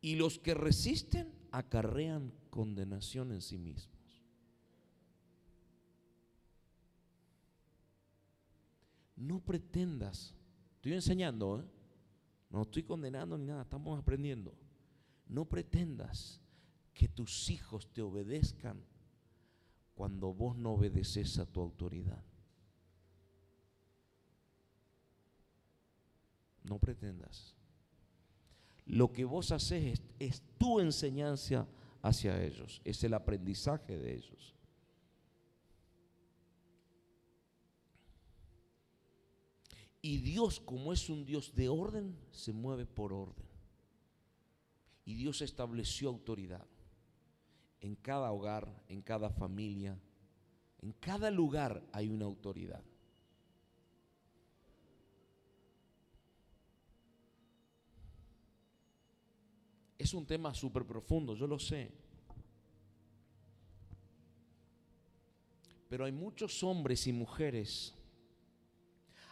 Y los que resisten acarrean condenación en sí mismos. No pretendas Estoy enseñando, ¿eh? no estoy condenando ni nada, estamos aprendiendo. No pretendas que tus hijos te obedezcan cuando vos no obedeces a tu autoridad. No pretendas. Lo que vos haces es, es tu enseñanza hacia ellos, es el aprendizaje de ellos. Y Dios, como es un Dios de orden, se mueve por orden. Y Dios estableció autoridad en cada hogar, en cada familia, en cada lugar hay una autoridad. Es un tema súper profundo, yo lo sé. Pero hay muchos hombres y mujeres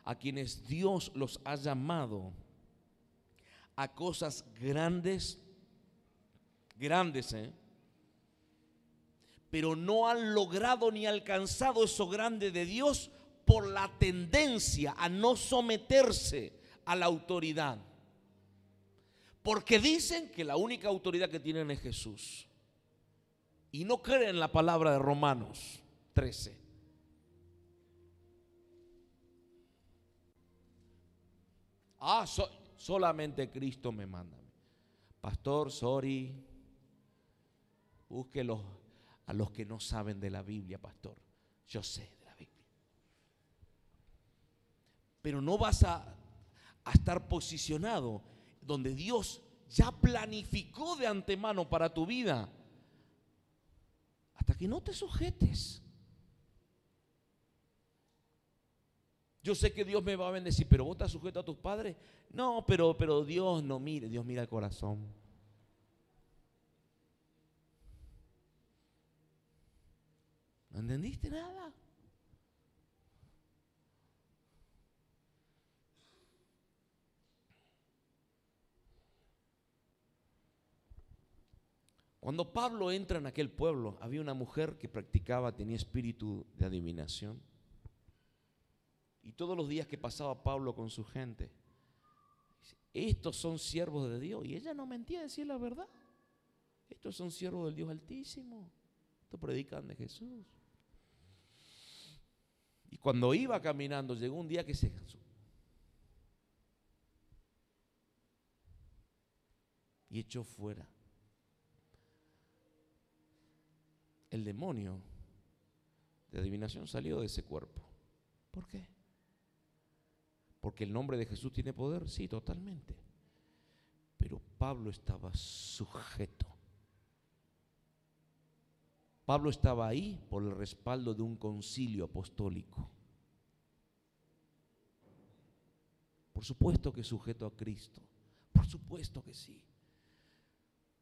a quienes Dios los ha llamado a cosas grandes, grandes, ¿eh? pero no han logrado ni alcanzado eso grande de Dios por la tendencia a no someterse a la autoridad. Porque dicen que la única autoridad que tienen es Jesús. Y no creen en la palabra de Romanos 13. Ah, solamente Cristo me manda. Pastor, sorry. Busque a los que no saben de la Biblia, pastor. Yo sé de la Biblia. Pero no vas a, a estar posicionado donde Dios ya planificó de antemano para tu vida. Hasta que no te sujetes. Yo sé que Dios me va a bendecir, pero vos estás sujeto a tus padres. No, pero, pero Dios no mire, Dios mira el corazón. ¿No entendiste nada? Cuando Pablo entra en aquel pueblo, había una mujer que practicaba, tenía espíritu de adivinación. Y todos los días que pasaba Pablo con su gente, estos son siervos de Dios. Y ella no mentía, decir la verdad. Estos son siervos del Dios Altísimo. Estos predican de Jesús. Y cuando iba caminando, llegó un día que se. Y echó fuera el demonio de adivinación salió de ese cuerpo. ¿Por qué? Porque el nombre de Jesús tiene poder, sí, totalmente. Pero Pablo estaba sujeto. Pablo estaba ahí por el respaldo de un concilio apostólico. Por supuesto que sujeto a Cristo. Por supuesto que sí.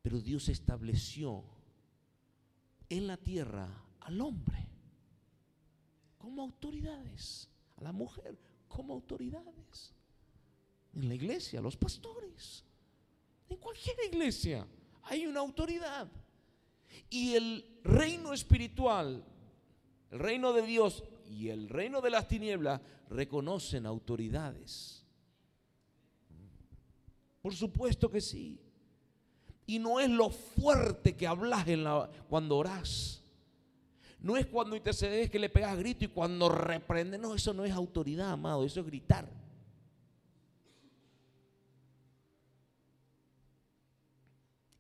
Pero Dios estableció en la tierra al hombre como autoridades, a la mujer como autoridades. En la iglesia, los pastores. En cualquier iglesia hay una autoridad. Y el reino espiritual, el reino de Dios y el reino de las tinieblas reconocen autoridades. Por supuesto que sí. Y no es lo fuerte que hablas cuando orás. No es cuando intercedes que le pegas grito y cuando reprende. No, eso no es autoridad, amado. Eso es gritar.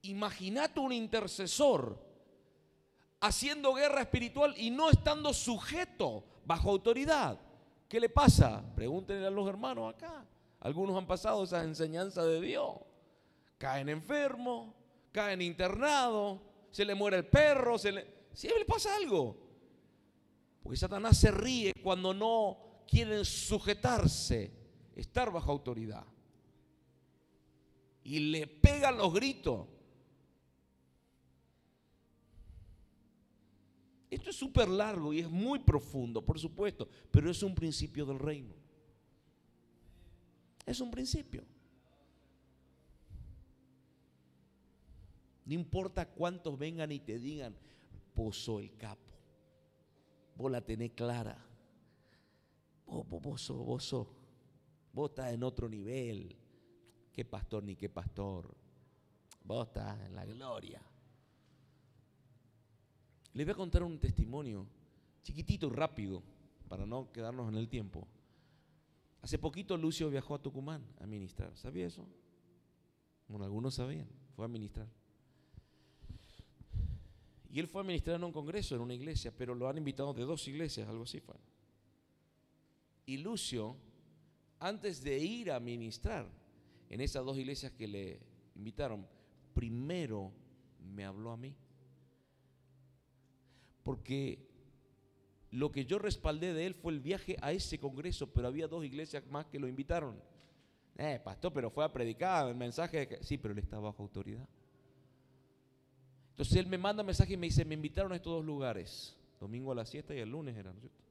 Imagínate un intercesor haciendo guerra espiritual y no estando sujeto bajo autoridad. ¿Qué le pasa? Pregúntenle a los hermanos acá. Algunos han pasado esa enseñanza de Dios. Caen enfermos, caen internados, se le muere el perro, se le... siempre le pasa algo. Porque Satanás se ríe cuando no quieren sujetarse, estar bajo autoridad. Y le pegan los gritos. Esto es súper largo y es muy profundo, por supuesto, pero es un principio del reino. Es un principio. No importa cuántos vengan y te digan, pozo el capo. Vos la tenés clara. Vos, vos, vos, vos estás en otro nivel. Qué pastor ni qué pastor. Vos estás en la gloria. Les voy a contar un testimonio chiquitito y rápido para no quedarnos en el tiempo. Hace poquito Lucio viajó a Tucumán a ministrar. ¿Sabía eso? Bueno, algunos sabían. Fue a ministrar. Y él fue a ministrar en un congreso, en una iglesia, pero lo han invitado de dos iglesias, algo así fue. Y Lucio, antes de ir a ministrar en esas dos iglesias que le invitaron, primero me habló a mí. Porque lo que yo respaldé de él fue el viaje a ese congreso, pero había dos iglesias más que lo invitaron. Eh, pastor, pero fue a predicar el mensaje. De que... Sí, pero él estaba bajo autoridad. Entonces él me manda mensaje y me dice, me invitaron a estos dos lugares. Domingo a la siesta y el lunes era, ¿no es cierto?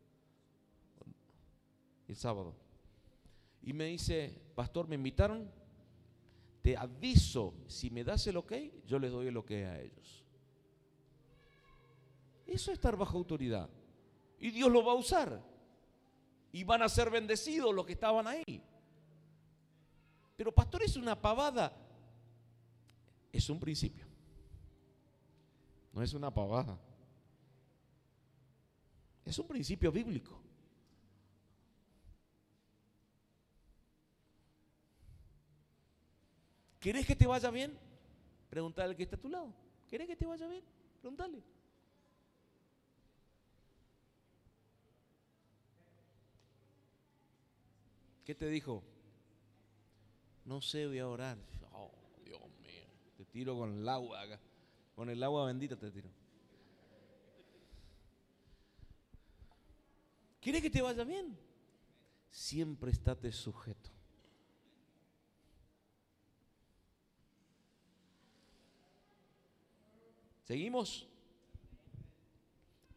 el sábado. Y me dice, pastor, me invitaron. Te aviso, si me das el ok, yo les doy el ok a ellos. Eso es estar bajo autoridad. Y Dios lo va a usar. Y van a ser bendecidos los que estaban ahí. Pero pastor, es una pavada. Es un principio. No es una pavada. Es un principio bíblico. ¿Querés que te vaya bien? Pregúntale al que está a tu lado. ¿Querés que te vaya bien? Pregúntale. ¿Qué te dijo? No sé, voy a orar. Oh, Dios mío. Te tiro con el agua acá. Con el agua bendita te tiro. ¿Quieres que te vaya bien? siempre estate sujeto. ¿Seguimos?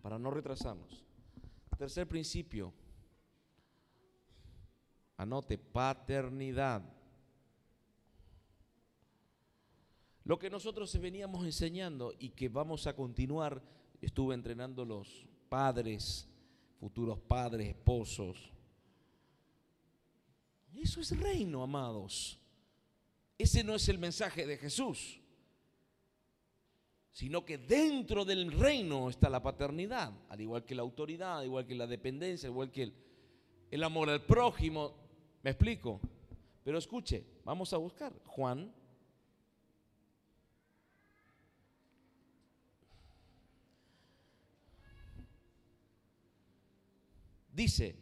Para no retrasarnos. Tercer principio. Anote, paternidad. Lo que nosotros veníamos enseñando y que vamos a continuar, estuve entrenando los padres, futuros padres, esposos. Eso es reino, amados. Ese no es el mensaje de Jesús, sino que dentro del reino está la paternidad, al igual que la autoridad, al igual que la dependencia, al igual que el, el amor al prójimo. ¿Me explico? Pero escuche, vamos a buscar Juan Dice,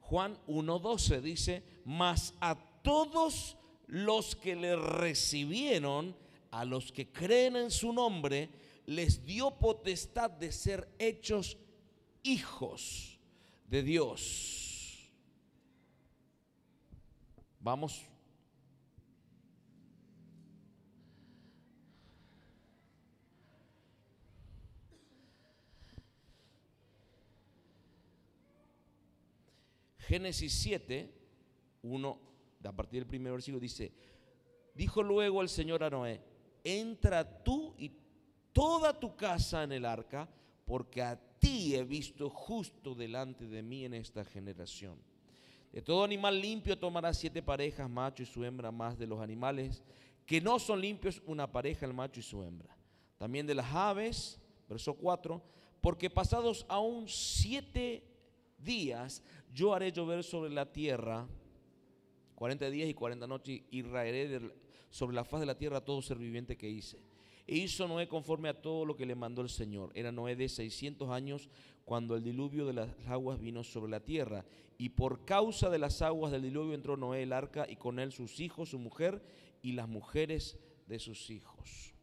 Juan 1.12 dice, mas a todos los que le recibieron, a los que creen en su nombre, les dio potestad de ser hechos hijos de Dios. Vamos Génesis 7, 1, a partir del primer versículo dice, dijo luego el Señor a Noé, entra tú y toda tu casa en el arca, porque a ti he visto justo delante de mí en esta generación. De todo animal limpio tomará siete parejas, macho y su hembra, más de los animales que no son limpios, una pareja, el macho y su hembra. También de las aves, verso 4, porque pasados aún siete días yo haré llover sobre la tierra 40 días y 40 noches y raeré sobre la faz de la tierra todo ser viviente que hice. E hizo Noé conforme a todo lo que le mandó el Señor. Era Noé de 600 años cuando el diluvio de las aguas vino sobre la tierra. Y por causa de las aguas del diluvio entró Noé el arca y con él sus hijos, su mujer y las mujeres de sus hijos.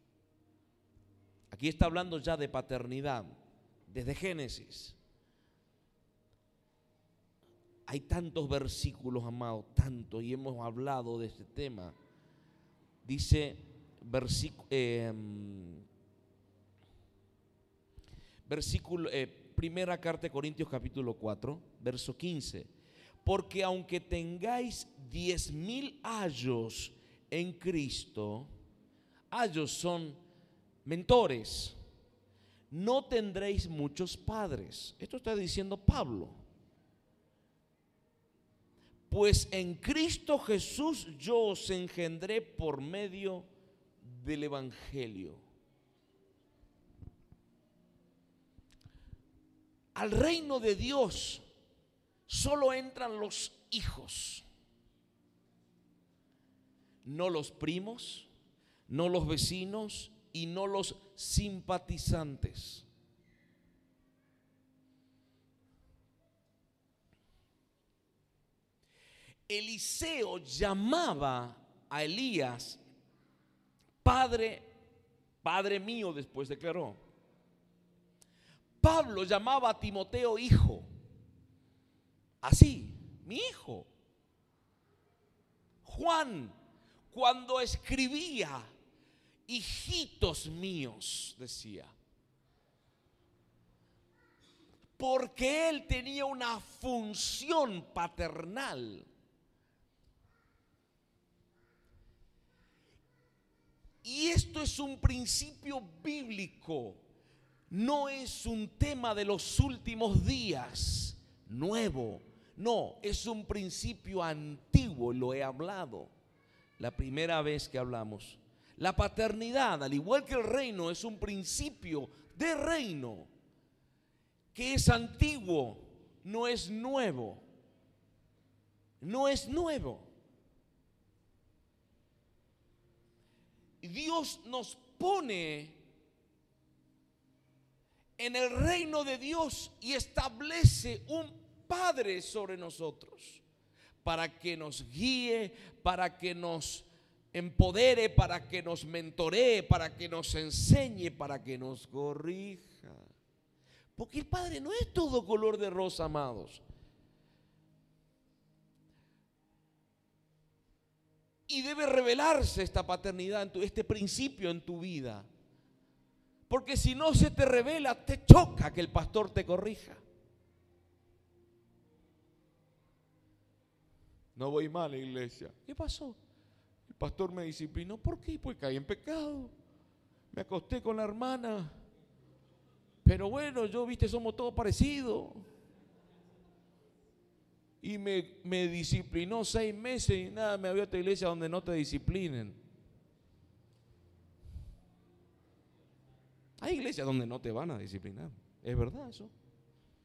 Aquí está hablando ya de paternidad, desde Génesis. Hay tantos versículos, amados, tanto, y hemos hablado de este tema. Dice versículo, em, versículo eh, primera carta de Corintios capítulo 4, verso 15. Porque aunque tengáis diez mil años en Cristo, ayos son mentores, no tendréis muchos padres. Esto está diciendo Pablo. Pues en Cristo Jesús yo os engendré por medio del Evangelio. Al reino de Dios solo entran los hijos, no los primos, no los vecinos y no los simpatizantes. Eliseo llamaba a Elías padre, padre mío, después declaró. Pablo llamaba a Timoteo hijo. Así, mi hijo. Juan, cuando escribía, hijitos míos, decía. Porque él tenía una función paternal. Y esto es un principio bíblico, no es un tema de los últimos días, nuevo, no, es un principio antiguo, lo he hablado la primera vez que hablamos. La paternidad, al igual que el reino, es un principio de reino que es antiguo, no es nuevo. No es nuevo. Dios nos pone en el reino de Dios y establece un Padre sobre nosotros para que nos guíe, para que nos empodere, para que nos mentoree, para que nos enseñe, para que nos corrija. Porque el Padre no es todo color de rosa, amados. Y debe revelarse esta paternidad, en tu, este principio en tu vida. Porque si no se te revela, te choca que el pastor te corrija. No voy mal, iglesia. ¿Qué pasó? El pastor me disciplinó. ¿Por qué? Pues caí en pecado. Me acosté con la hermana. Pero bueno, yo, viste, somos todos parecidos. Y me, me disciplinó seis meses y nada, me había otra iglesia donde no te disciplinen. Hay iglesias donde no te van a disciplinar. Es verdad eso.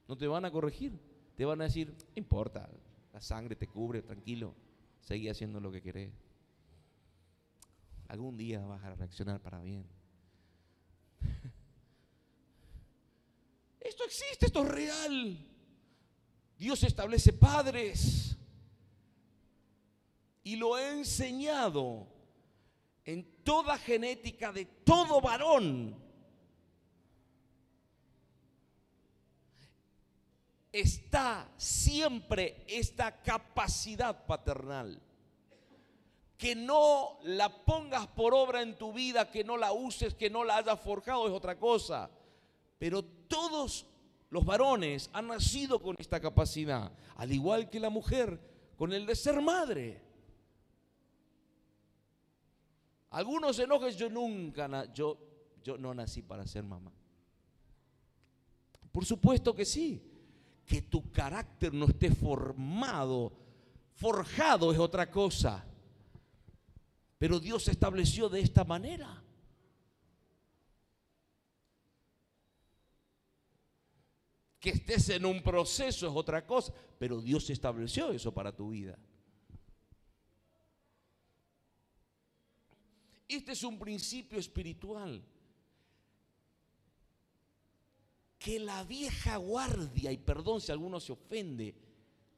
No te van a corregir. Te van a decir, no importa, la sangre te cubre, tranquilo. Seguí haciendo lo que querés. Algún día vas a reaccionar para bien. (laughs) Esto existe, esto es real. Dios establece padres y lo he enseñado en toda genética de todo varón. Está siempre esta capacidad paternal. Que no la pongas por obra en tu vida, que no la uses, que no la hayas forjado, es otra cosa. Pero todos los varones han nacido con esta capacidad, al igual que la mujer con el de ser madre. Algunos se enojan, yo nunca, yo, yo no nací para ser mamá. Por supuesto que sí, que tu carácter no esté formado, forjado es otra cosa. Pero Dios estableció de esta manera. Que estés en un proceso es otra cosa, pero Dios estableció eso para tu vida. Este es un principio espiritual. Que la vieja guardia, y perdón si alguno se ofende,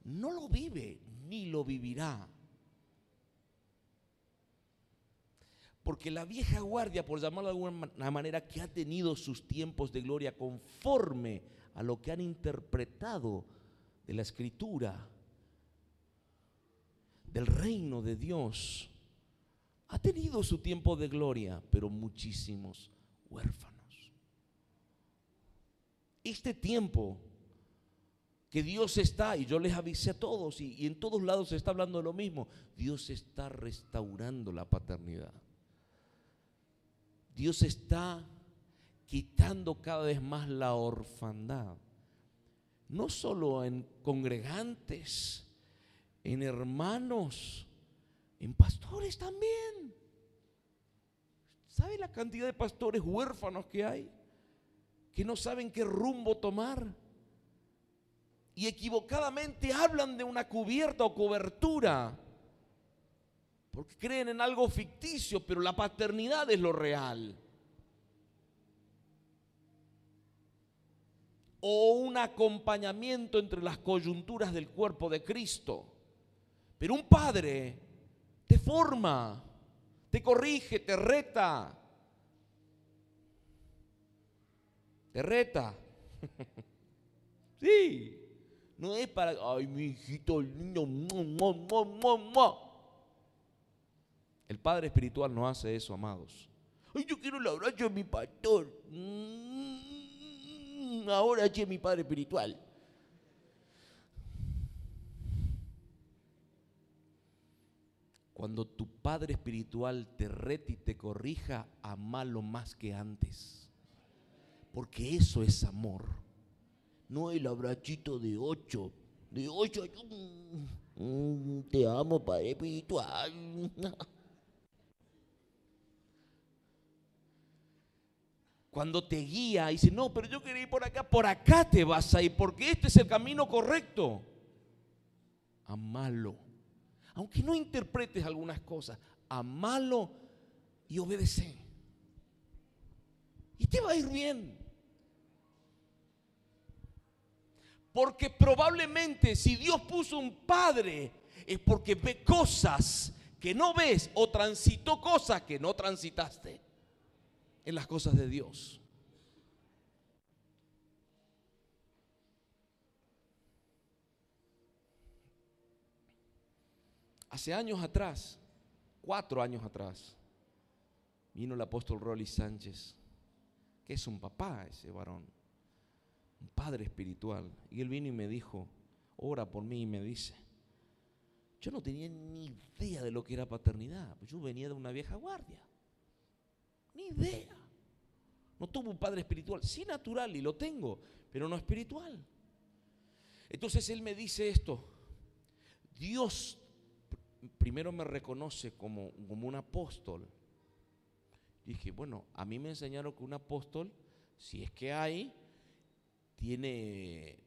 no lo vive ni lo vivirá. Porque la vieja guardia, por llamarlo de alguna manera, que ha tenido sus tiempos de gloria conforme a lo que han interpretado de la escritura, del reino de Dios, ha tenido su tiempo de gloria, pero muchísimos huérfanos. Este tiempo que Dios está, y yo les avisé a todos, y, en todos lados se está hablando de lo mismo, Dios está restaurando la paternidad. Dios está quitando cada vez más la orfandad. No solo en congregantes, en hermanos, en pastores también. ¿Sabe la cantidad de pastores huérfanos que hay? Que no saben qué rumbo tomar. Y equivocadamente hablan de una cubierta o cobertura. Porque creen en algo ficticio, pero la paternidad es lo real. O un acompañamiento entre las coyunturas del cuerpo de Cristo. Pero un padre te forma, te corrige, te reta. Te reta. (laughs) sí. No es para, ay, mi hijito lindo. El padre espiritual no hace eso, amados. Ay, yo quiero el abrazo de mi pastor. Mm ahora es mi padre espiritual. Cuando tu padre espiritual te rete y te corrija, amalo más que antes. Porque eso es amor. No el abrachito de ocho. De ocho, mm, te amo, padre espiritual. (laughs) Cuando te guía y dice, no, pero yo quería ir por acá, por acá te vas a ir, porque este es el camino correcto. Amalo. Aunque no interpretes algunas cosas, amalo y obedece. Y te va a ir bien. Porque probablemente si Dios puso un padre es porque ve cosas que no ves o transitó cosas que no transitaste en las cosas de Dios. Hace años atrás, cuatro años atrás, vino el apóstol Rolly Sánchez, que es un papá ese varón, un padre espiritual. Y él vino y me dijo, ora por mí y me dice, yo no tenía ni idea de lo que era paternidad, yo venía de una vieja guardia, ni idea. No tuve un padre espiritual, sí natural y lo tengo, pero no espiritual. Entonces él me dice esto, Dios primero me reconoce como, como un apóstol. Dije, bueno, a mí me enseñaron que un apóstol, si es que hay, tiene,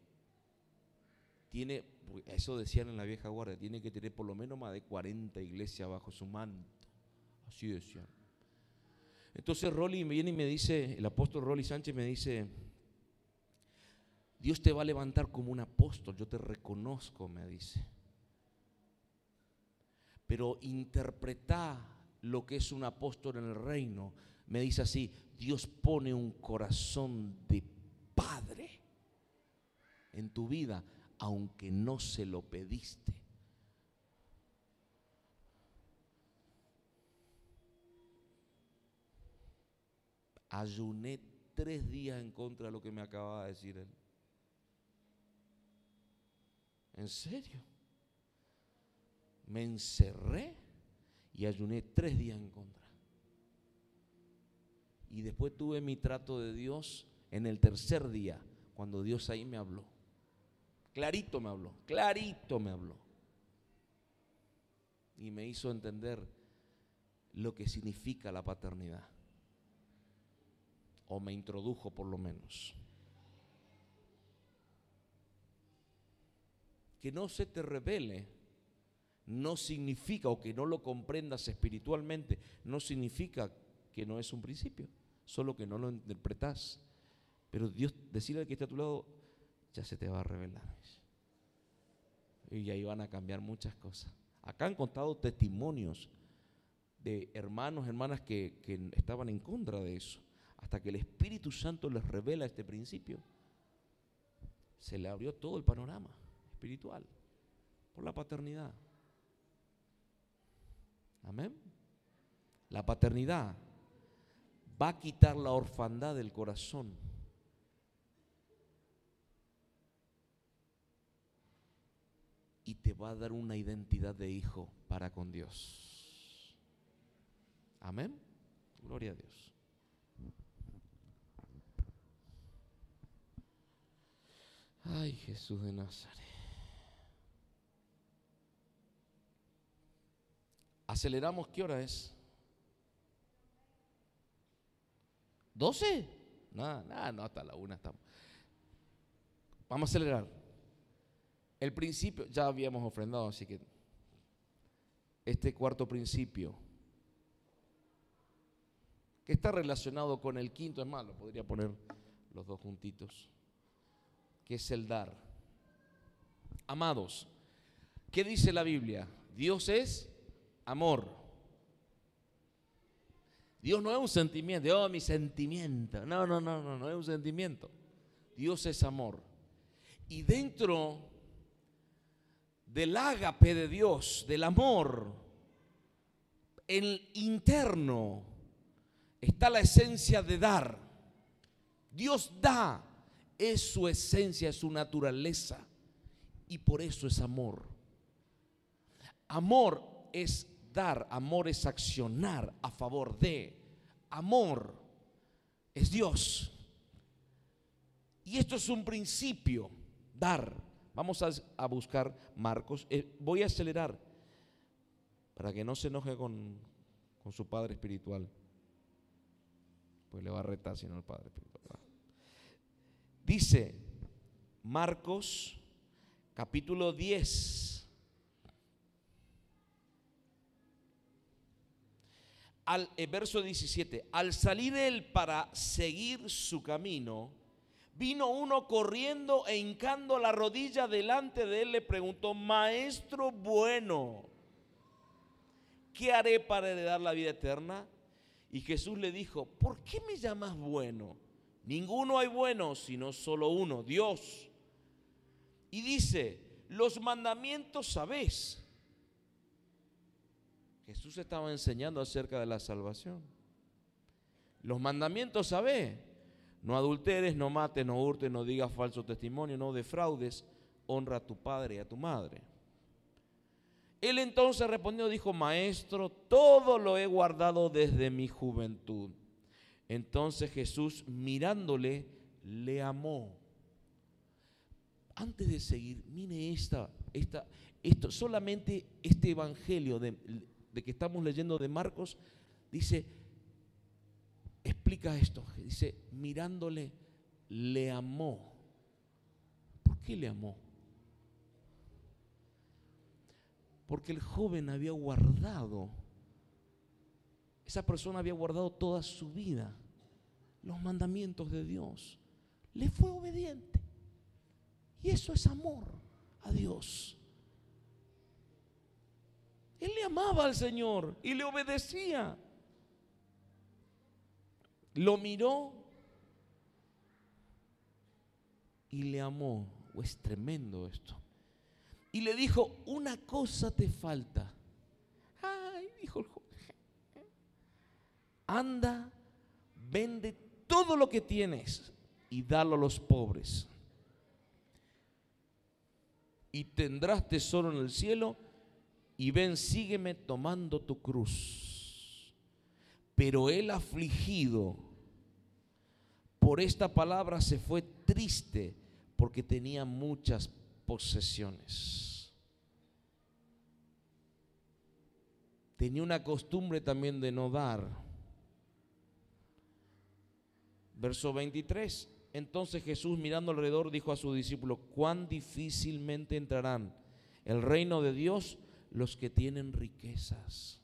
tiene, eso decían en la vieja guardia, tiene que tener por lo menos más de 40 iglesias bajo su manto. Así decían. Entonces Rolly viene y me dice, el apóstol Rolly Sánchez me dice, Dios te va a levantar como un apóstol, yo te reconozco, me dice. Pero interpreta lo que es un apóstol en el reino. Me dice así, Dios pone un corazón de padre en tu vida, aunque no se lo pediste. Ayuné tres días en contra de lo que me acababa de decir él. ¿En serio? Me encerré y ayuné tres días en contra. Y después tuve mi trato de Dios en el tercer día, cuando Dios ahí me habló. Clarito me habló, clarito me habló. Y me hizo entender lo que significa la paternidad. O me introdujo por lo menos. Que no se te revele no significa, o que no lo comprendas espiritualmente, no significa que no es un principio, solo que no lo interpretas. Pero Dios, decirle al que está a tu lado, ya se te va a revelar. Y ahí van a cambiar muchas cosas. Acá han contado testimonios de hermanos, hermanas que, que estaban en contra de eso. Hasta que el Espíritu Santo les revela este principio, se le abrió todo el panorama espiritual por la paternidad. Amén. La paternidad va a quitar la orfandad del corazón. Y te va a dar una identidad de hijo para con Dios. Amén. Gloria a Dios. Ay, Jesús de Nazaret. Aceleramos, ¿qué hora es? ¿12? Nada, nada, no, hasta la una estamos. Vamos a acelerar. El principio, ya habíamos ofrendado, así que este cuarto principio, que está relacionado con el quinto, es malo, podría poner los dos juntitos, que es el dar. Amados, ¿qué dice la Biblia? Dios es amor. Dios no es un sentimiento, oh, mi sentimiento. No, no, no, no, no es un sentimiento. Dios es amor. Y dentro del ágape de Dios, del amor, el interno, está la esencia de dar. Dios da, es su esencia, es su naturaleza. Y por eso es amor. Amor es dar, amor es accionar a favor de. Amor es Dios. Y esto es un principio, dar. Vamos a, buscar Marcos. Eh, voy a acelerar para que no se enoje con, con su padre espiritual. Pues le va a retar si no el padre espiritual. Dice Marcos capítulo 10 al eh, verso 17, al salir él para seguir su camino, vino uno corriendo e hincando la rodilla delante de él, le preguntó, maestro bueno, ¿qué haré para heredar la vida eterna? Y Jesús le dijo, ¿por qué me llamas bueno? Ninguno hay bueno, sino solo uno, Dios. Y dice, los mandamientos sabéis Jesús estaba enseñando acerca de la salvación. Los mandamientos, ¿sabe? No adulteres, no mates, no hurtes, no digas falso testimonio, no defraudes, honra a tu padre y a tu madre. Él entonces respondió, dijo, maestro, todo lo he guardado desde mi juventud. Entonces Jesús mirándole, le amó. Antes de seguir, mire esta, esta, esto, solamente este evangelio de, de que estamos leyendo de Marcos, dice, explica esto. Dice, mirándole, le amó. ¿Por qué le amó? Porque el joven había guardado, esa persona había guardado toda su vida los mandamientos de Dios. Le fue obediente. Y eso es amor a Dios. Él le amaba al Señor y le obedecía. Lo miró y le amó. Oh, es tremendo esto. Y le dijo, una cosa te falta. Ay, dijo el. Anda, vende todo lo que tienes y dalo a los pobres. Y tendrás tesoro en el cielo y ven, sígueme tomando tu cruz. Pero el afligido por esta palabra se fue triste porque tenía muchas posesiones. Tenía una costumbre también de no dar. Verso 23. Entonces Jesús mirando alrededor dijo a sus discípulos, cuán difícilmente entrarán el reino de Dios los que tienen riquezas.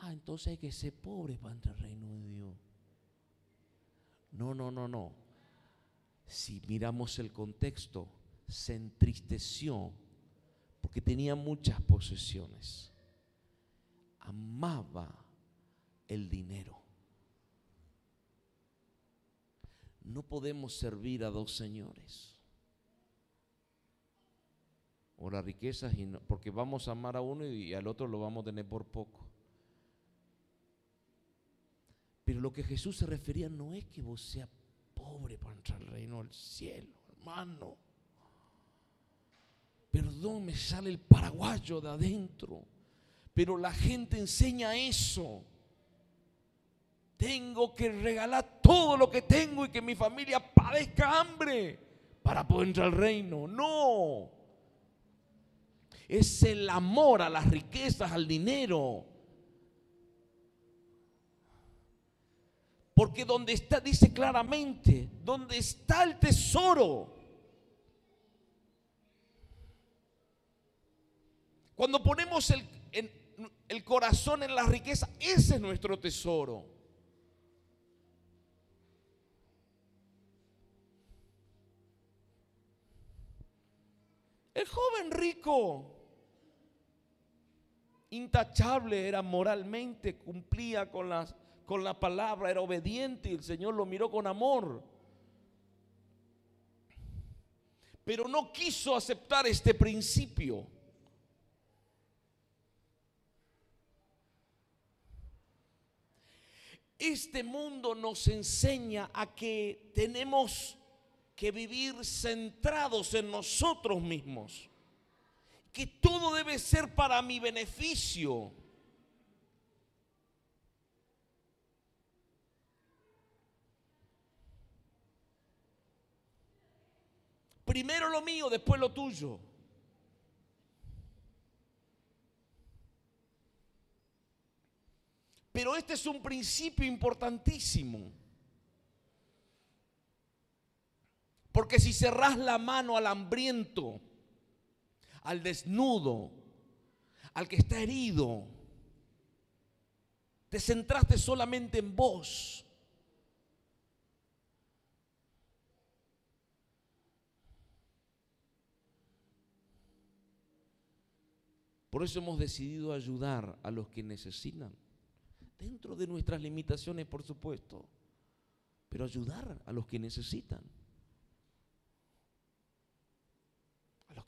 Ah, entonces hay que ser pobre para entrar al reino de Dios. No, no, no, no. Si miramos el contexto, se entristeció porque tenía muchas posesiones. Amaba el dinero. No podemos servir a dos señores o las riquezas, porque vamos a amar a uno y al otro lo vamos a tener por poco. Pero lo que Jesús se refería no es que vos seas pobre para entrar al reino del cielo, hermano. Perdón, me sale el paraguayo de adentro. Pero la gente enseña eso. Tengo que regalar todo lo que tengo y que mi familia padezca hambre para poder entrar al reino. No es el amor a las riquezas, al dinero. Porque donde está, dice claramente, donde está el tesoro. Cuando ponemos el, corazón en la riqueza, ese es nuestro tesoro. El joven rico intachable, era moralmente, cumplía con, las, con la palabra, era obediente y el Señor lo miró con amor. Pero no quiso aceptar este principio. Este mundo nos enseña a que tenemos que vivir centrados en nosotros mismos que todo debe ser para mi beneficio. Primero lo mío, después lo tuyo. Pero este es un principio importantísimo. Porque si cerrás la mano al hambriento, al desnudo, al que está herido. Te centraste solamente en vos. Por eso hemos decidido ayudar a los que necesitan, dentro de nuestras limitaciones, por supuesto, pero ayudar a los que necesitan.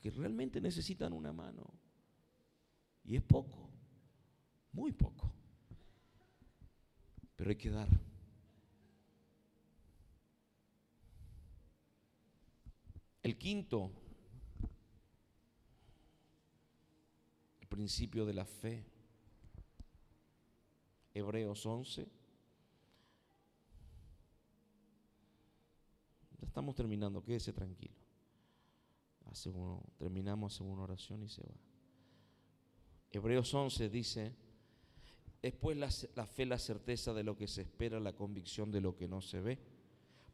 Que realmente necesitan una mano. Y es poco, muy poco. Pero hay que dar. El quinto, el principio de la fe. Hebreos 11. Ya estamos terminando, quédese tranquilo. Hace terminamos, hacemos una oración y se va. Hebreos 11 dice, después la, la fe, la certeza de lo que se espera, la convicción de lo que no se ve.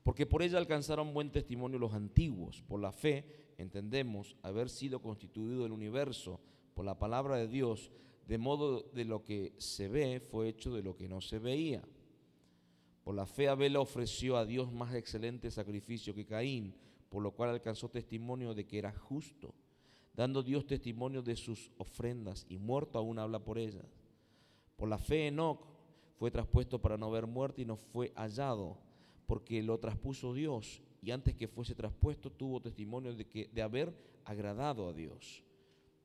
Porque por ella alcanzaron buen testimonio los antiguos. Por la fe entendemos haber sido constituido el universo por la palabra de Dios, de modo de lo que se ve fue hecho de lo que no se veía. Por la fe Abel ofreció a Dios más excelente sacrificio que Caín, por lo cual alcanzó testimonio de que era justo, dando Dios testimonio de sus ofrendas, y muerto aún habla por ellas. Por la fe Enoch fue traspuesto para no ver muerte y no fue hallado, porque lo traspuso Dios, y antes que fuese traspuesto tuvo testimonio de, que, de haber agradado a Dios.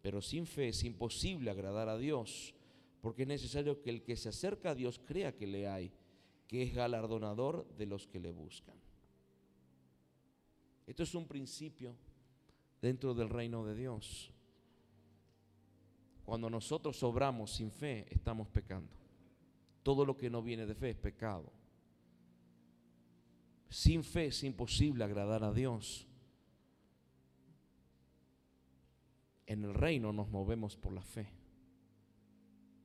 Pero sin fe es imposible agradar a Dios, porque es necesario que el que se acerca a Dios crea que le hay, que es galardonador de los que le buscan. Esto es un principio dentro del reino de Dios. Cuando nosotros obramos sin fe, estamos pecando. Todo lo que no viene de fe es pecado. Sin fe es imposible agradar a Dios. en el reino nos movemos por la fe.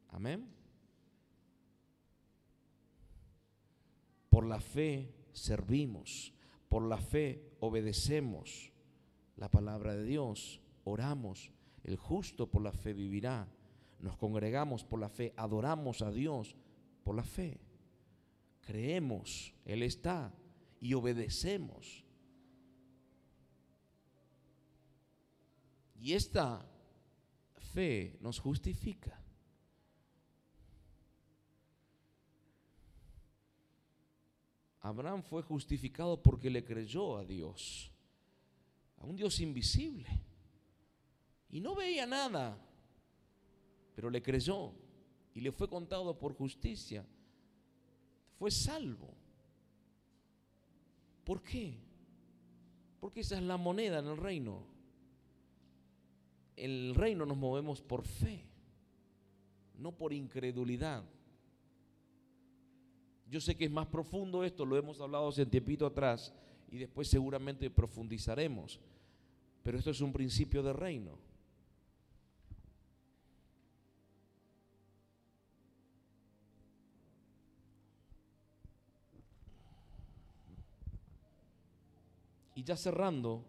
Amén. Por la fe servimos, por la fe obedecemos la palabra de Dios, oramos, el justo por la fe vivirá, nos congregamos por la fe, adoramos a Dios por la fe, creemos, Él está y obedecemos. Y esta fe nos justifica. Abraham fue justificado porque le creyó a Dios, a un Dios invisible. Y no veía nada, pero le creyó y le fue contado por justicia. Fue salvo. ¿Por qué? Porque esa es la moneda en el reino el reino nos movemos por fe, no por incredulidad. Yo sé que es más profundo esto, lo hemos hablado hace un tiempito atrás y después seguramente profundizaremos, pero esto es un principio de reino. Y ya cerrando,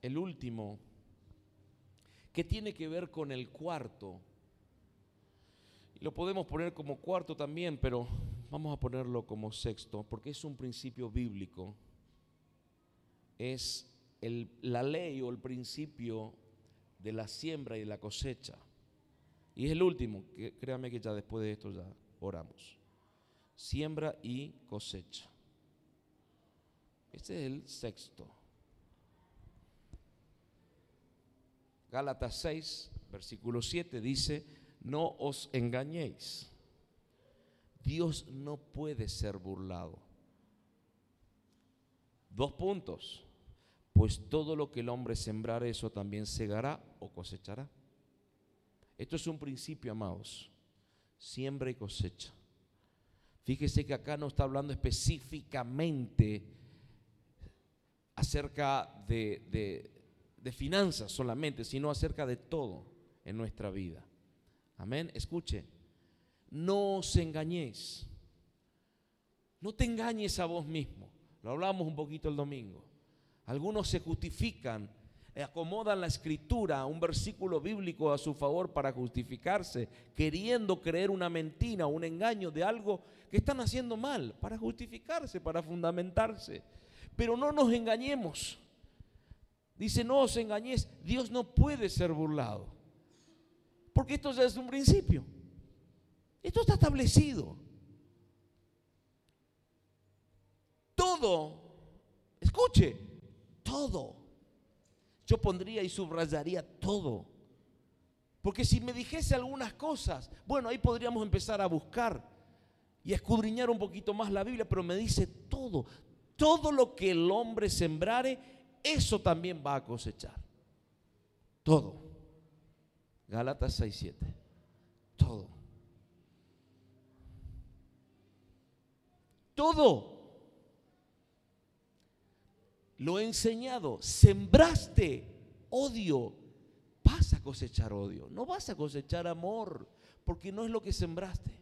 el último que tiene que ver con el cuarto. Lo podemos poner como cuarto también, pero vamos a ponerlo como sexto, porque es un principio bíblico. Es la ley o el principio de la siembra y la cosecha. Y es el último, que créame que ya después de esto ya oramos. Siembra y cosecha. Este es el sexto. Gálatas 6, versículo 7 dice, no os engañéis. Dios no puede ser burlado. Dos puntos. Pues todo lo que el hombre sembrare, eso también segará o cosechará. Esto es un principio, amados. Siembra y cosecha. Fíjese que acá no está hablando específicamente acerca de, de finanzas solamente, sino acerca de todo en nuestra vida. Amén. Escuche, no os engañéis. No te engañes a vos mismo. Lo hablamos un poquito el domingo. Algunos se justifican, acomodan la escritura, un versículo bíblico a su favor para justificarse, queriendo creer una mentira, un engaño de algo que están haciendo mal, para justificarse, para fundamentarse. Pero no nos engañemos. Dice, no os engañéis, Dios no puede ser burlado. Porque esto ya es un principio. Esto está establecido. Todo, escuche, todo. Yo pondría y subrayaría todo. Porque si me dijese algunas cosas, bueno, ahí podríamos empezar a buscar y a escudriñar un poquito más la Biblia, pero me dice todo, todo lo que el hombre sembrare, eso también va a cosechar. Todo. Gálatas 6:7. Todo. Todo. Lo he enseñado. Sembraste odio. Vas a cosechar odio. No vas a cosechar amor. Porque no es lo que sembraste.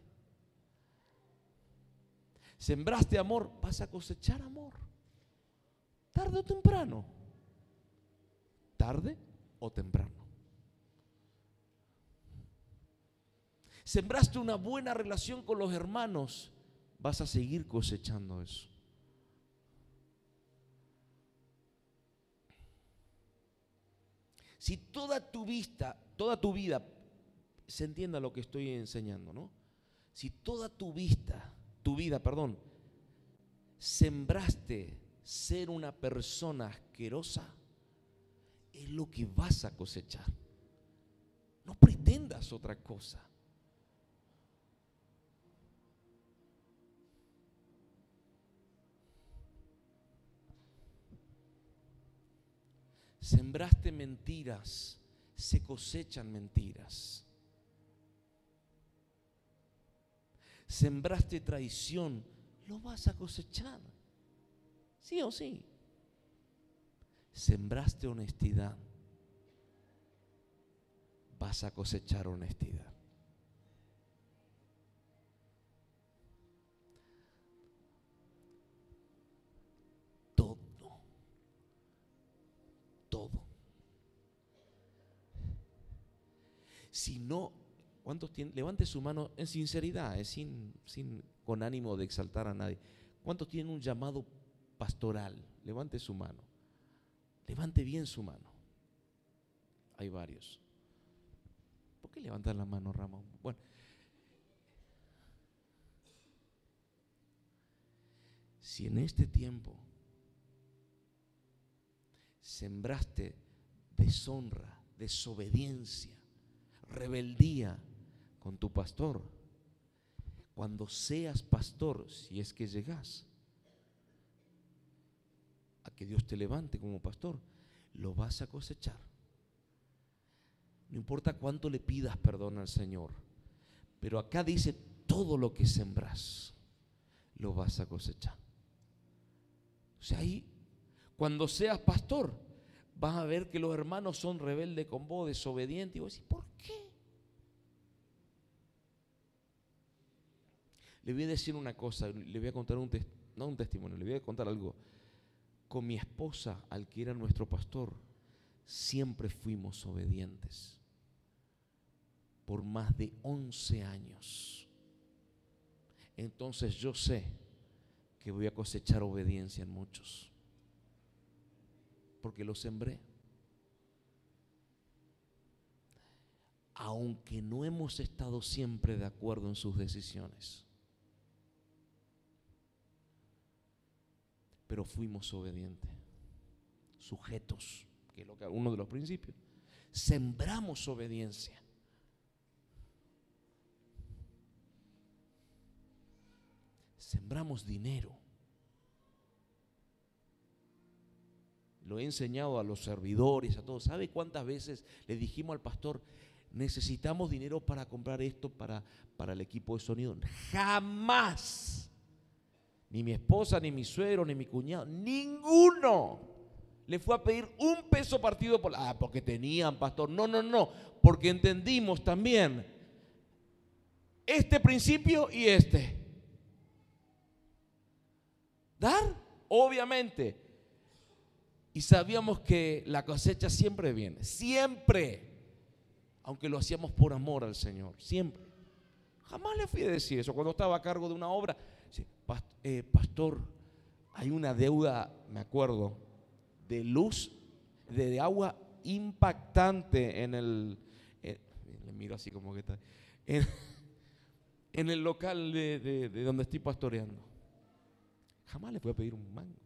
Sembraste amor. Vas a cosechar amor. Tarde o temprano. Tarde o temprano. Sembraste una buena relación con los hermanos vas a seguir cosechando eso. Si toda tu vista, toda tu vida, se entienda lo que estoy enseñando, ¿no? Si toda tu vista, tu vida, perdón, sembraste ser una persona asquerosa, es lo que vas a cosechar. No pretendas otra cosa. Sembraste mentiras, se cosechan mentiras. Sembraste traición, lo vas a cosechar. Sí o sí. Sembraste honestidad, vas a cosechar honestidad. Si no, ¿cuántos tienen? Levante su mano en sinceridad, es sin, sin, con ánimo de exaltar a nadie. ¿Cuántos tienen un llamado pastoral? Levante su mano. Levante bien su mano. Hay varios. ¿Por qué levantan la mano, Ramón? Bueno. Si en este tiempo sembraste deshonra, desobediencia, rebeldía con tu pastor. Cuando seas pastor, si es que llegas a que Dios te levante como pastor, lo vas a cosechar. No importa cuánto le pidas perdón al Señor, pero acá dice todo lo que sembras, lo vas a cosechar. O sea, ahí, cuando seas pastor, vas a ver que los hermanos son rebeldes con vos, desobedientes, y vos decís, ¿por qué? Le voy a decir una cosa, le voy a contar un, no un testimonio, le voy a contar algo. Con mi esposa, al que era nuestro pastor, siempre fuimos obedientes. Por más de 11 años. Entonces yo sé que voy a cosechar obediencia en muchos. Porque lo sembré. Aunque no hemos estado siempre de acuerdo en sus decisiones. Pero fuimos obedientes, sujetos, que es lo que, uno de los principios. Sembramos obediencia. Sembramos dinero. Lo he enseñado a los servidores, a todos. ¿Sabe cuántas veces le dijimos al pastor, necesitamos dinero para comprar esto para, para el equipo de sonido? Jamás ni mi esposa, ni mi suegro, ni mi cuñado, ninguno le fue a pedir un peso partido por ah, porque tenían pastor. No, no, no, porque entendimos también este principio y este. Dar, obviamente. Y sabíamos que la cosecha siempre viene, siempre. Aunque lo hacíamos por amor al Señor, siempre. Jamás le fui a decir eso cuando estaba a cargo de una obra. Eh, pastor, hay una deuda, me acuerdo, de luz, de, agua impactante en el... Eh, le miro así como que está... En, (laughs) el local de, donde estoy pastoreando. Jamás le voy a pedir un mango.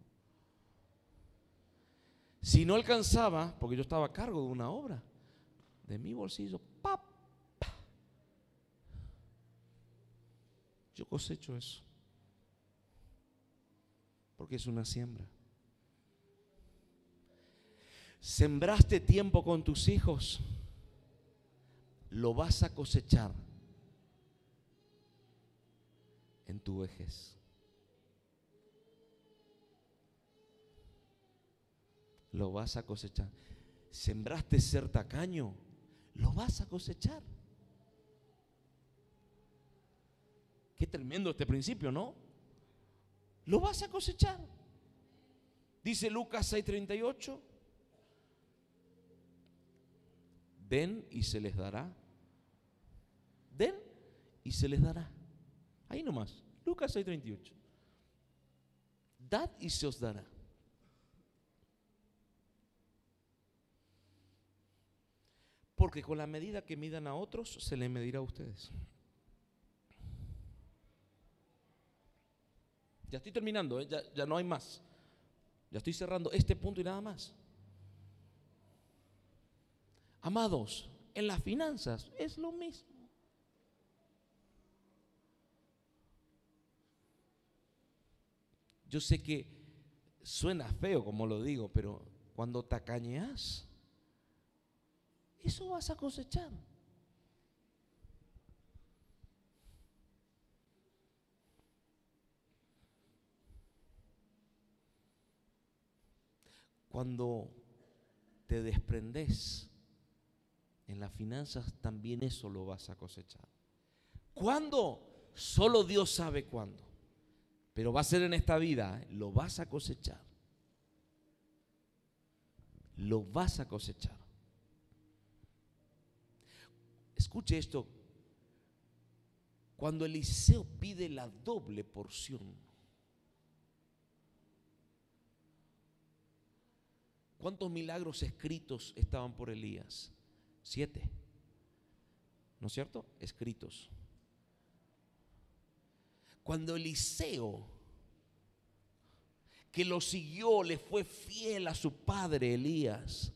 Si no alcanzaba, porque yo estaba a cargo de una obra, de mi bolsillo, ¡pap! Yo cosecho eso. Porque es una siembra. Sembraste tiempo con tus hijos, lo vas a cosechar en tu vejez. Lo vas a cosechar. Sembraste ser tacaño, lo vas a cosechar. Qué tremendo este principio, ¿no? Lo vas a cosechar. Dice Lucas 6:38. Den y se les dará. Den y se les dará. Ahí nomás. Lucas 6:38. Dad y se os dará. Porque con la medida que midan a otros, se les medirá a ustedes. Ya estoy terminando, ¿eh? ya, no hay más. Ya estoy cerrando este punto y nada más. Amados, en las finanzas es lo mismo. Yo sé que suena feo como lo digo, pero cuando tacañeas, eso vas a cosechar. Cuando te desprendes en las finanzas, también eso lo vas a cosechar. ¿Cuándo? Solo Dios sabe cuándo. Pero va a ser en esta vida, ¿eh? lo vas a cosechar. Lo vas a cosechar. Escuche esto. Cuando Eliseo pide la doble porción, ¿cuántos milagros escritos estaban por Elías? Siete. ¿No es cierto? Escritos. Cuando Eliseo, que lo siguió, le fue fiel a su padre Elías,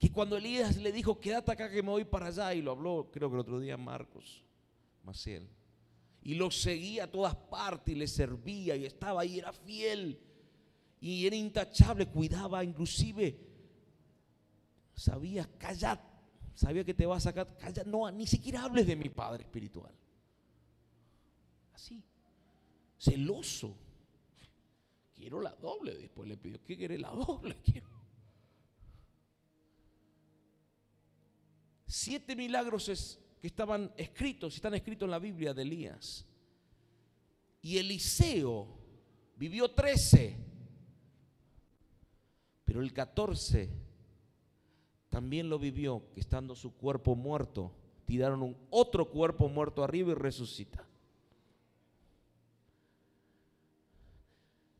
y cuando Elías le dijo, quédate acá que me voy para allá, y lo habló, creo que el otro día Marcos, Maciel, y lo seguía a todas partes y le servía y estaba ahí, era fiel y era intachable, cuidaba, inclusive sabía, callar, sabía que te va a sacar, callar, no, ni siquiera hables de mi padre espiritual. Así, celoso. Quiero la doble, después le pidió, ¿qué quiere la doble? (laughs) Siete milagros que estaban escritos, están escritos en la Biblia de Elías. Y Eliseo vivió trece, pero el catorce también lo vivió, que estando su cuerpo muerto, tiraron un otro cuerpo muerto arriba y resucita.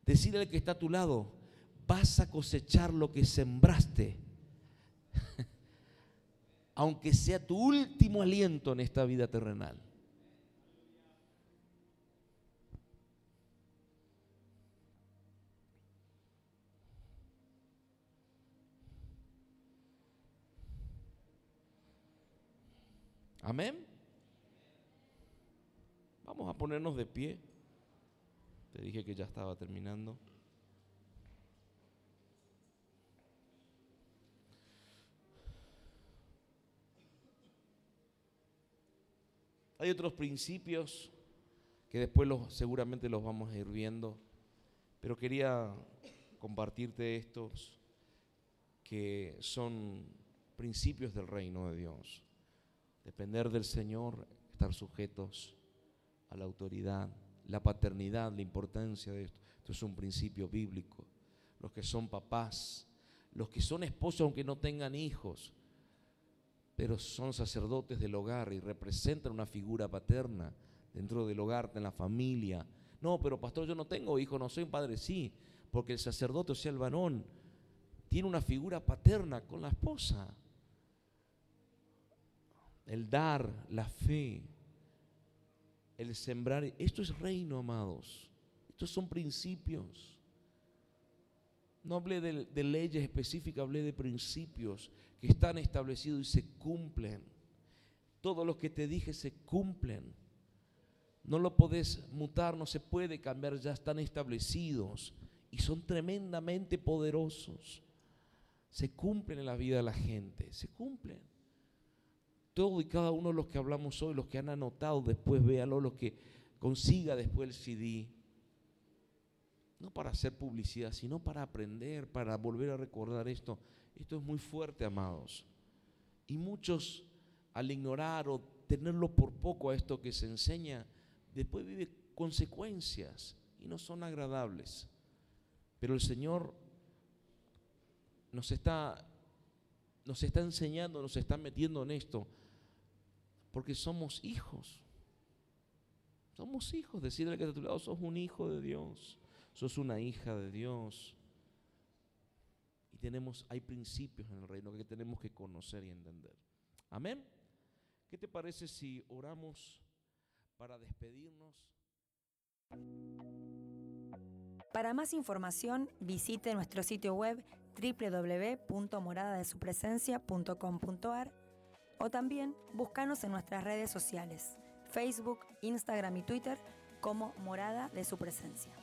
Decirle al que está a tu lado, vas a cosechar lo que sembraste (laughs) aunque sea tu último aliento en esta vida terrenal. Amén. Vamos a ponernos de pie. Te dije que ya estaba terminando. Hay otros principios que después los, seguramente los vamos a ir viendo, pero quería compartirte estos que son principios del reino de Dios. Depender del Señor, estar sujetos a la autoridad, la paternidad, la importancia de esto. Esto es un principio bíblico. Los que son papás, los que son esposos aunque no tengan hijos, pero son sacerdotes del hogar y representan una figura paterna dentro del hogar, en la familia. No, pero pastor, yo no tengo hijos, no soy un padre, sí, porque el sacerdote, o sea, el varón, tiene una figura paterna con la esposa. El dar, la fe, el sembrar. Esto es reino, amados. Estos son principios. No hablé de, leyes específicas, hablé de principios que están establecidos y se cumplen. Todos los que te dije se cumplen. no lo podés mutar, no se puede cambiar, ya están establecidos y son tremendamente poderosos. Se cumplen en la vida de la gente, se cumplen. Todo y cada uno de los que hablamos hoy, los que han anotado, después véanlo, los que consiga después el CD. No para hacer publicidad, sino para aprender, para volver a recordar esto. Esto es muy fuerte, amados. Y muchos, al ignorar o tenerlo por poco a esto que se enseña, después vive consecuencias y no son agradables. Pero el Señor nos está, nos está enseñando, nos está metiendo en esto, porque somos hijos. Somos hijos. Decirle que a tu lado sos un hijo de Dios, sos una hija de Dios. Y tenemos, hay principios en el reino que tenemos que conocer y entender. Amén. ¿Qué te parece si oramos? para despedirnos. Para más información, visite nuestro sitio web www.moradadesupresencia.com.ar o también búscanos en nuestras redes sociales, Facebook, Instagram y Twitter como Morada de su Presencia.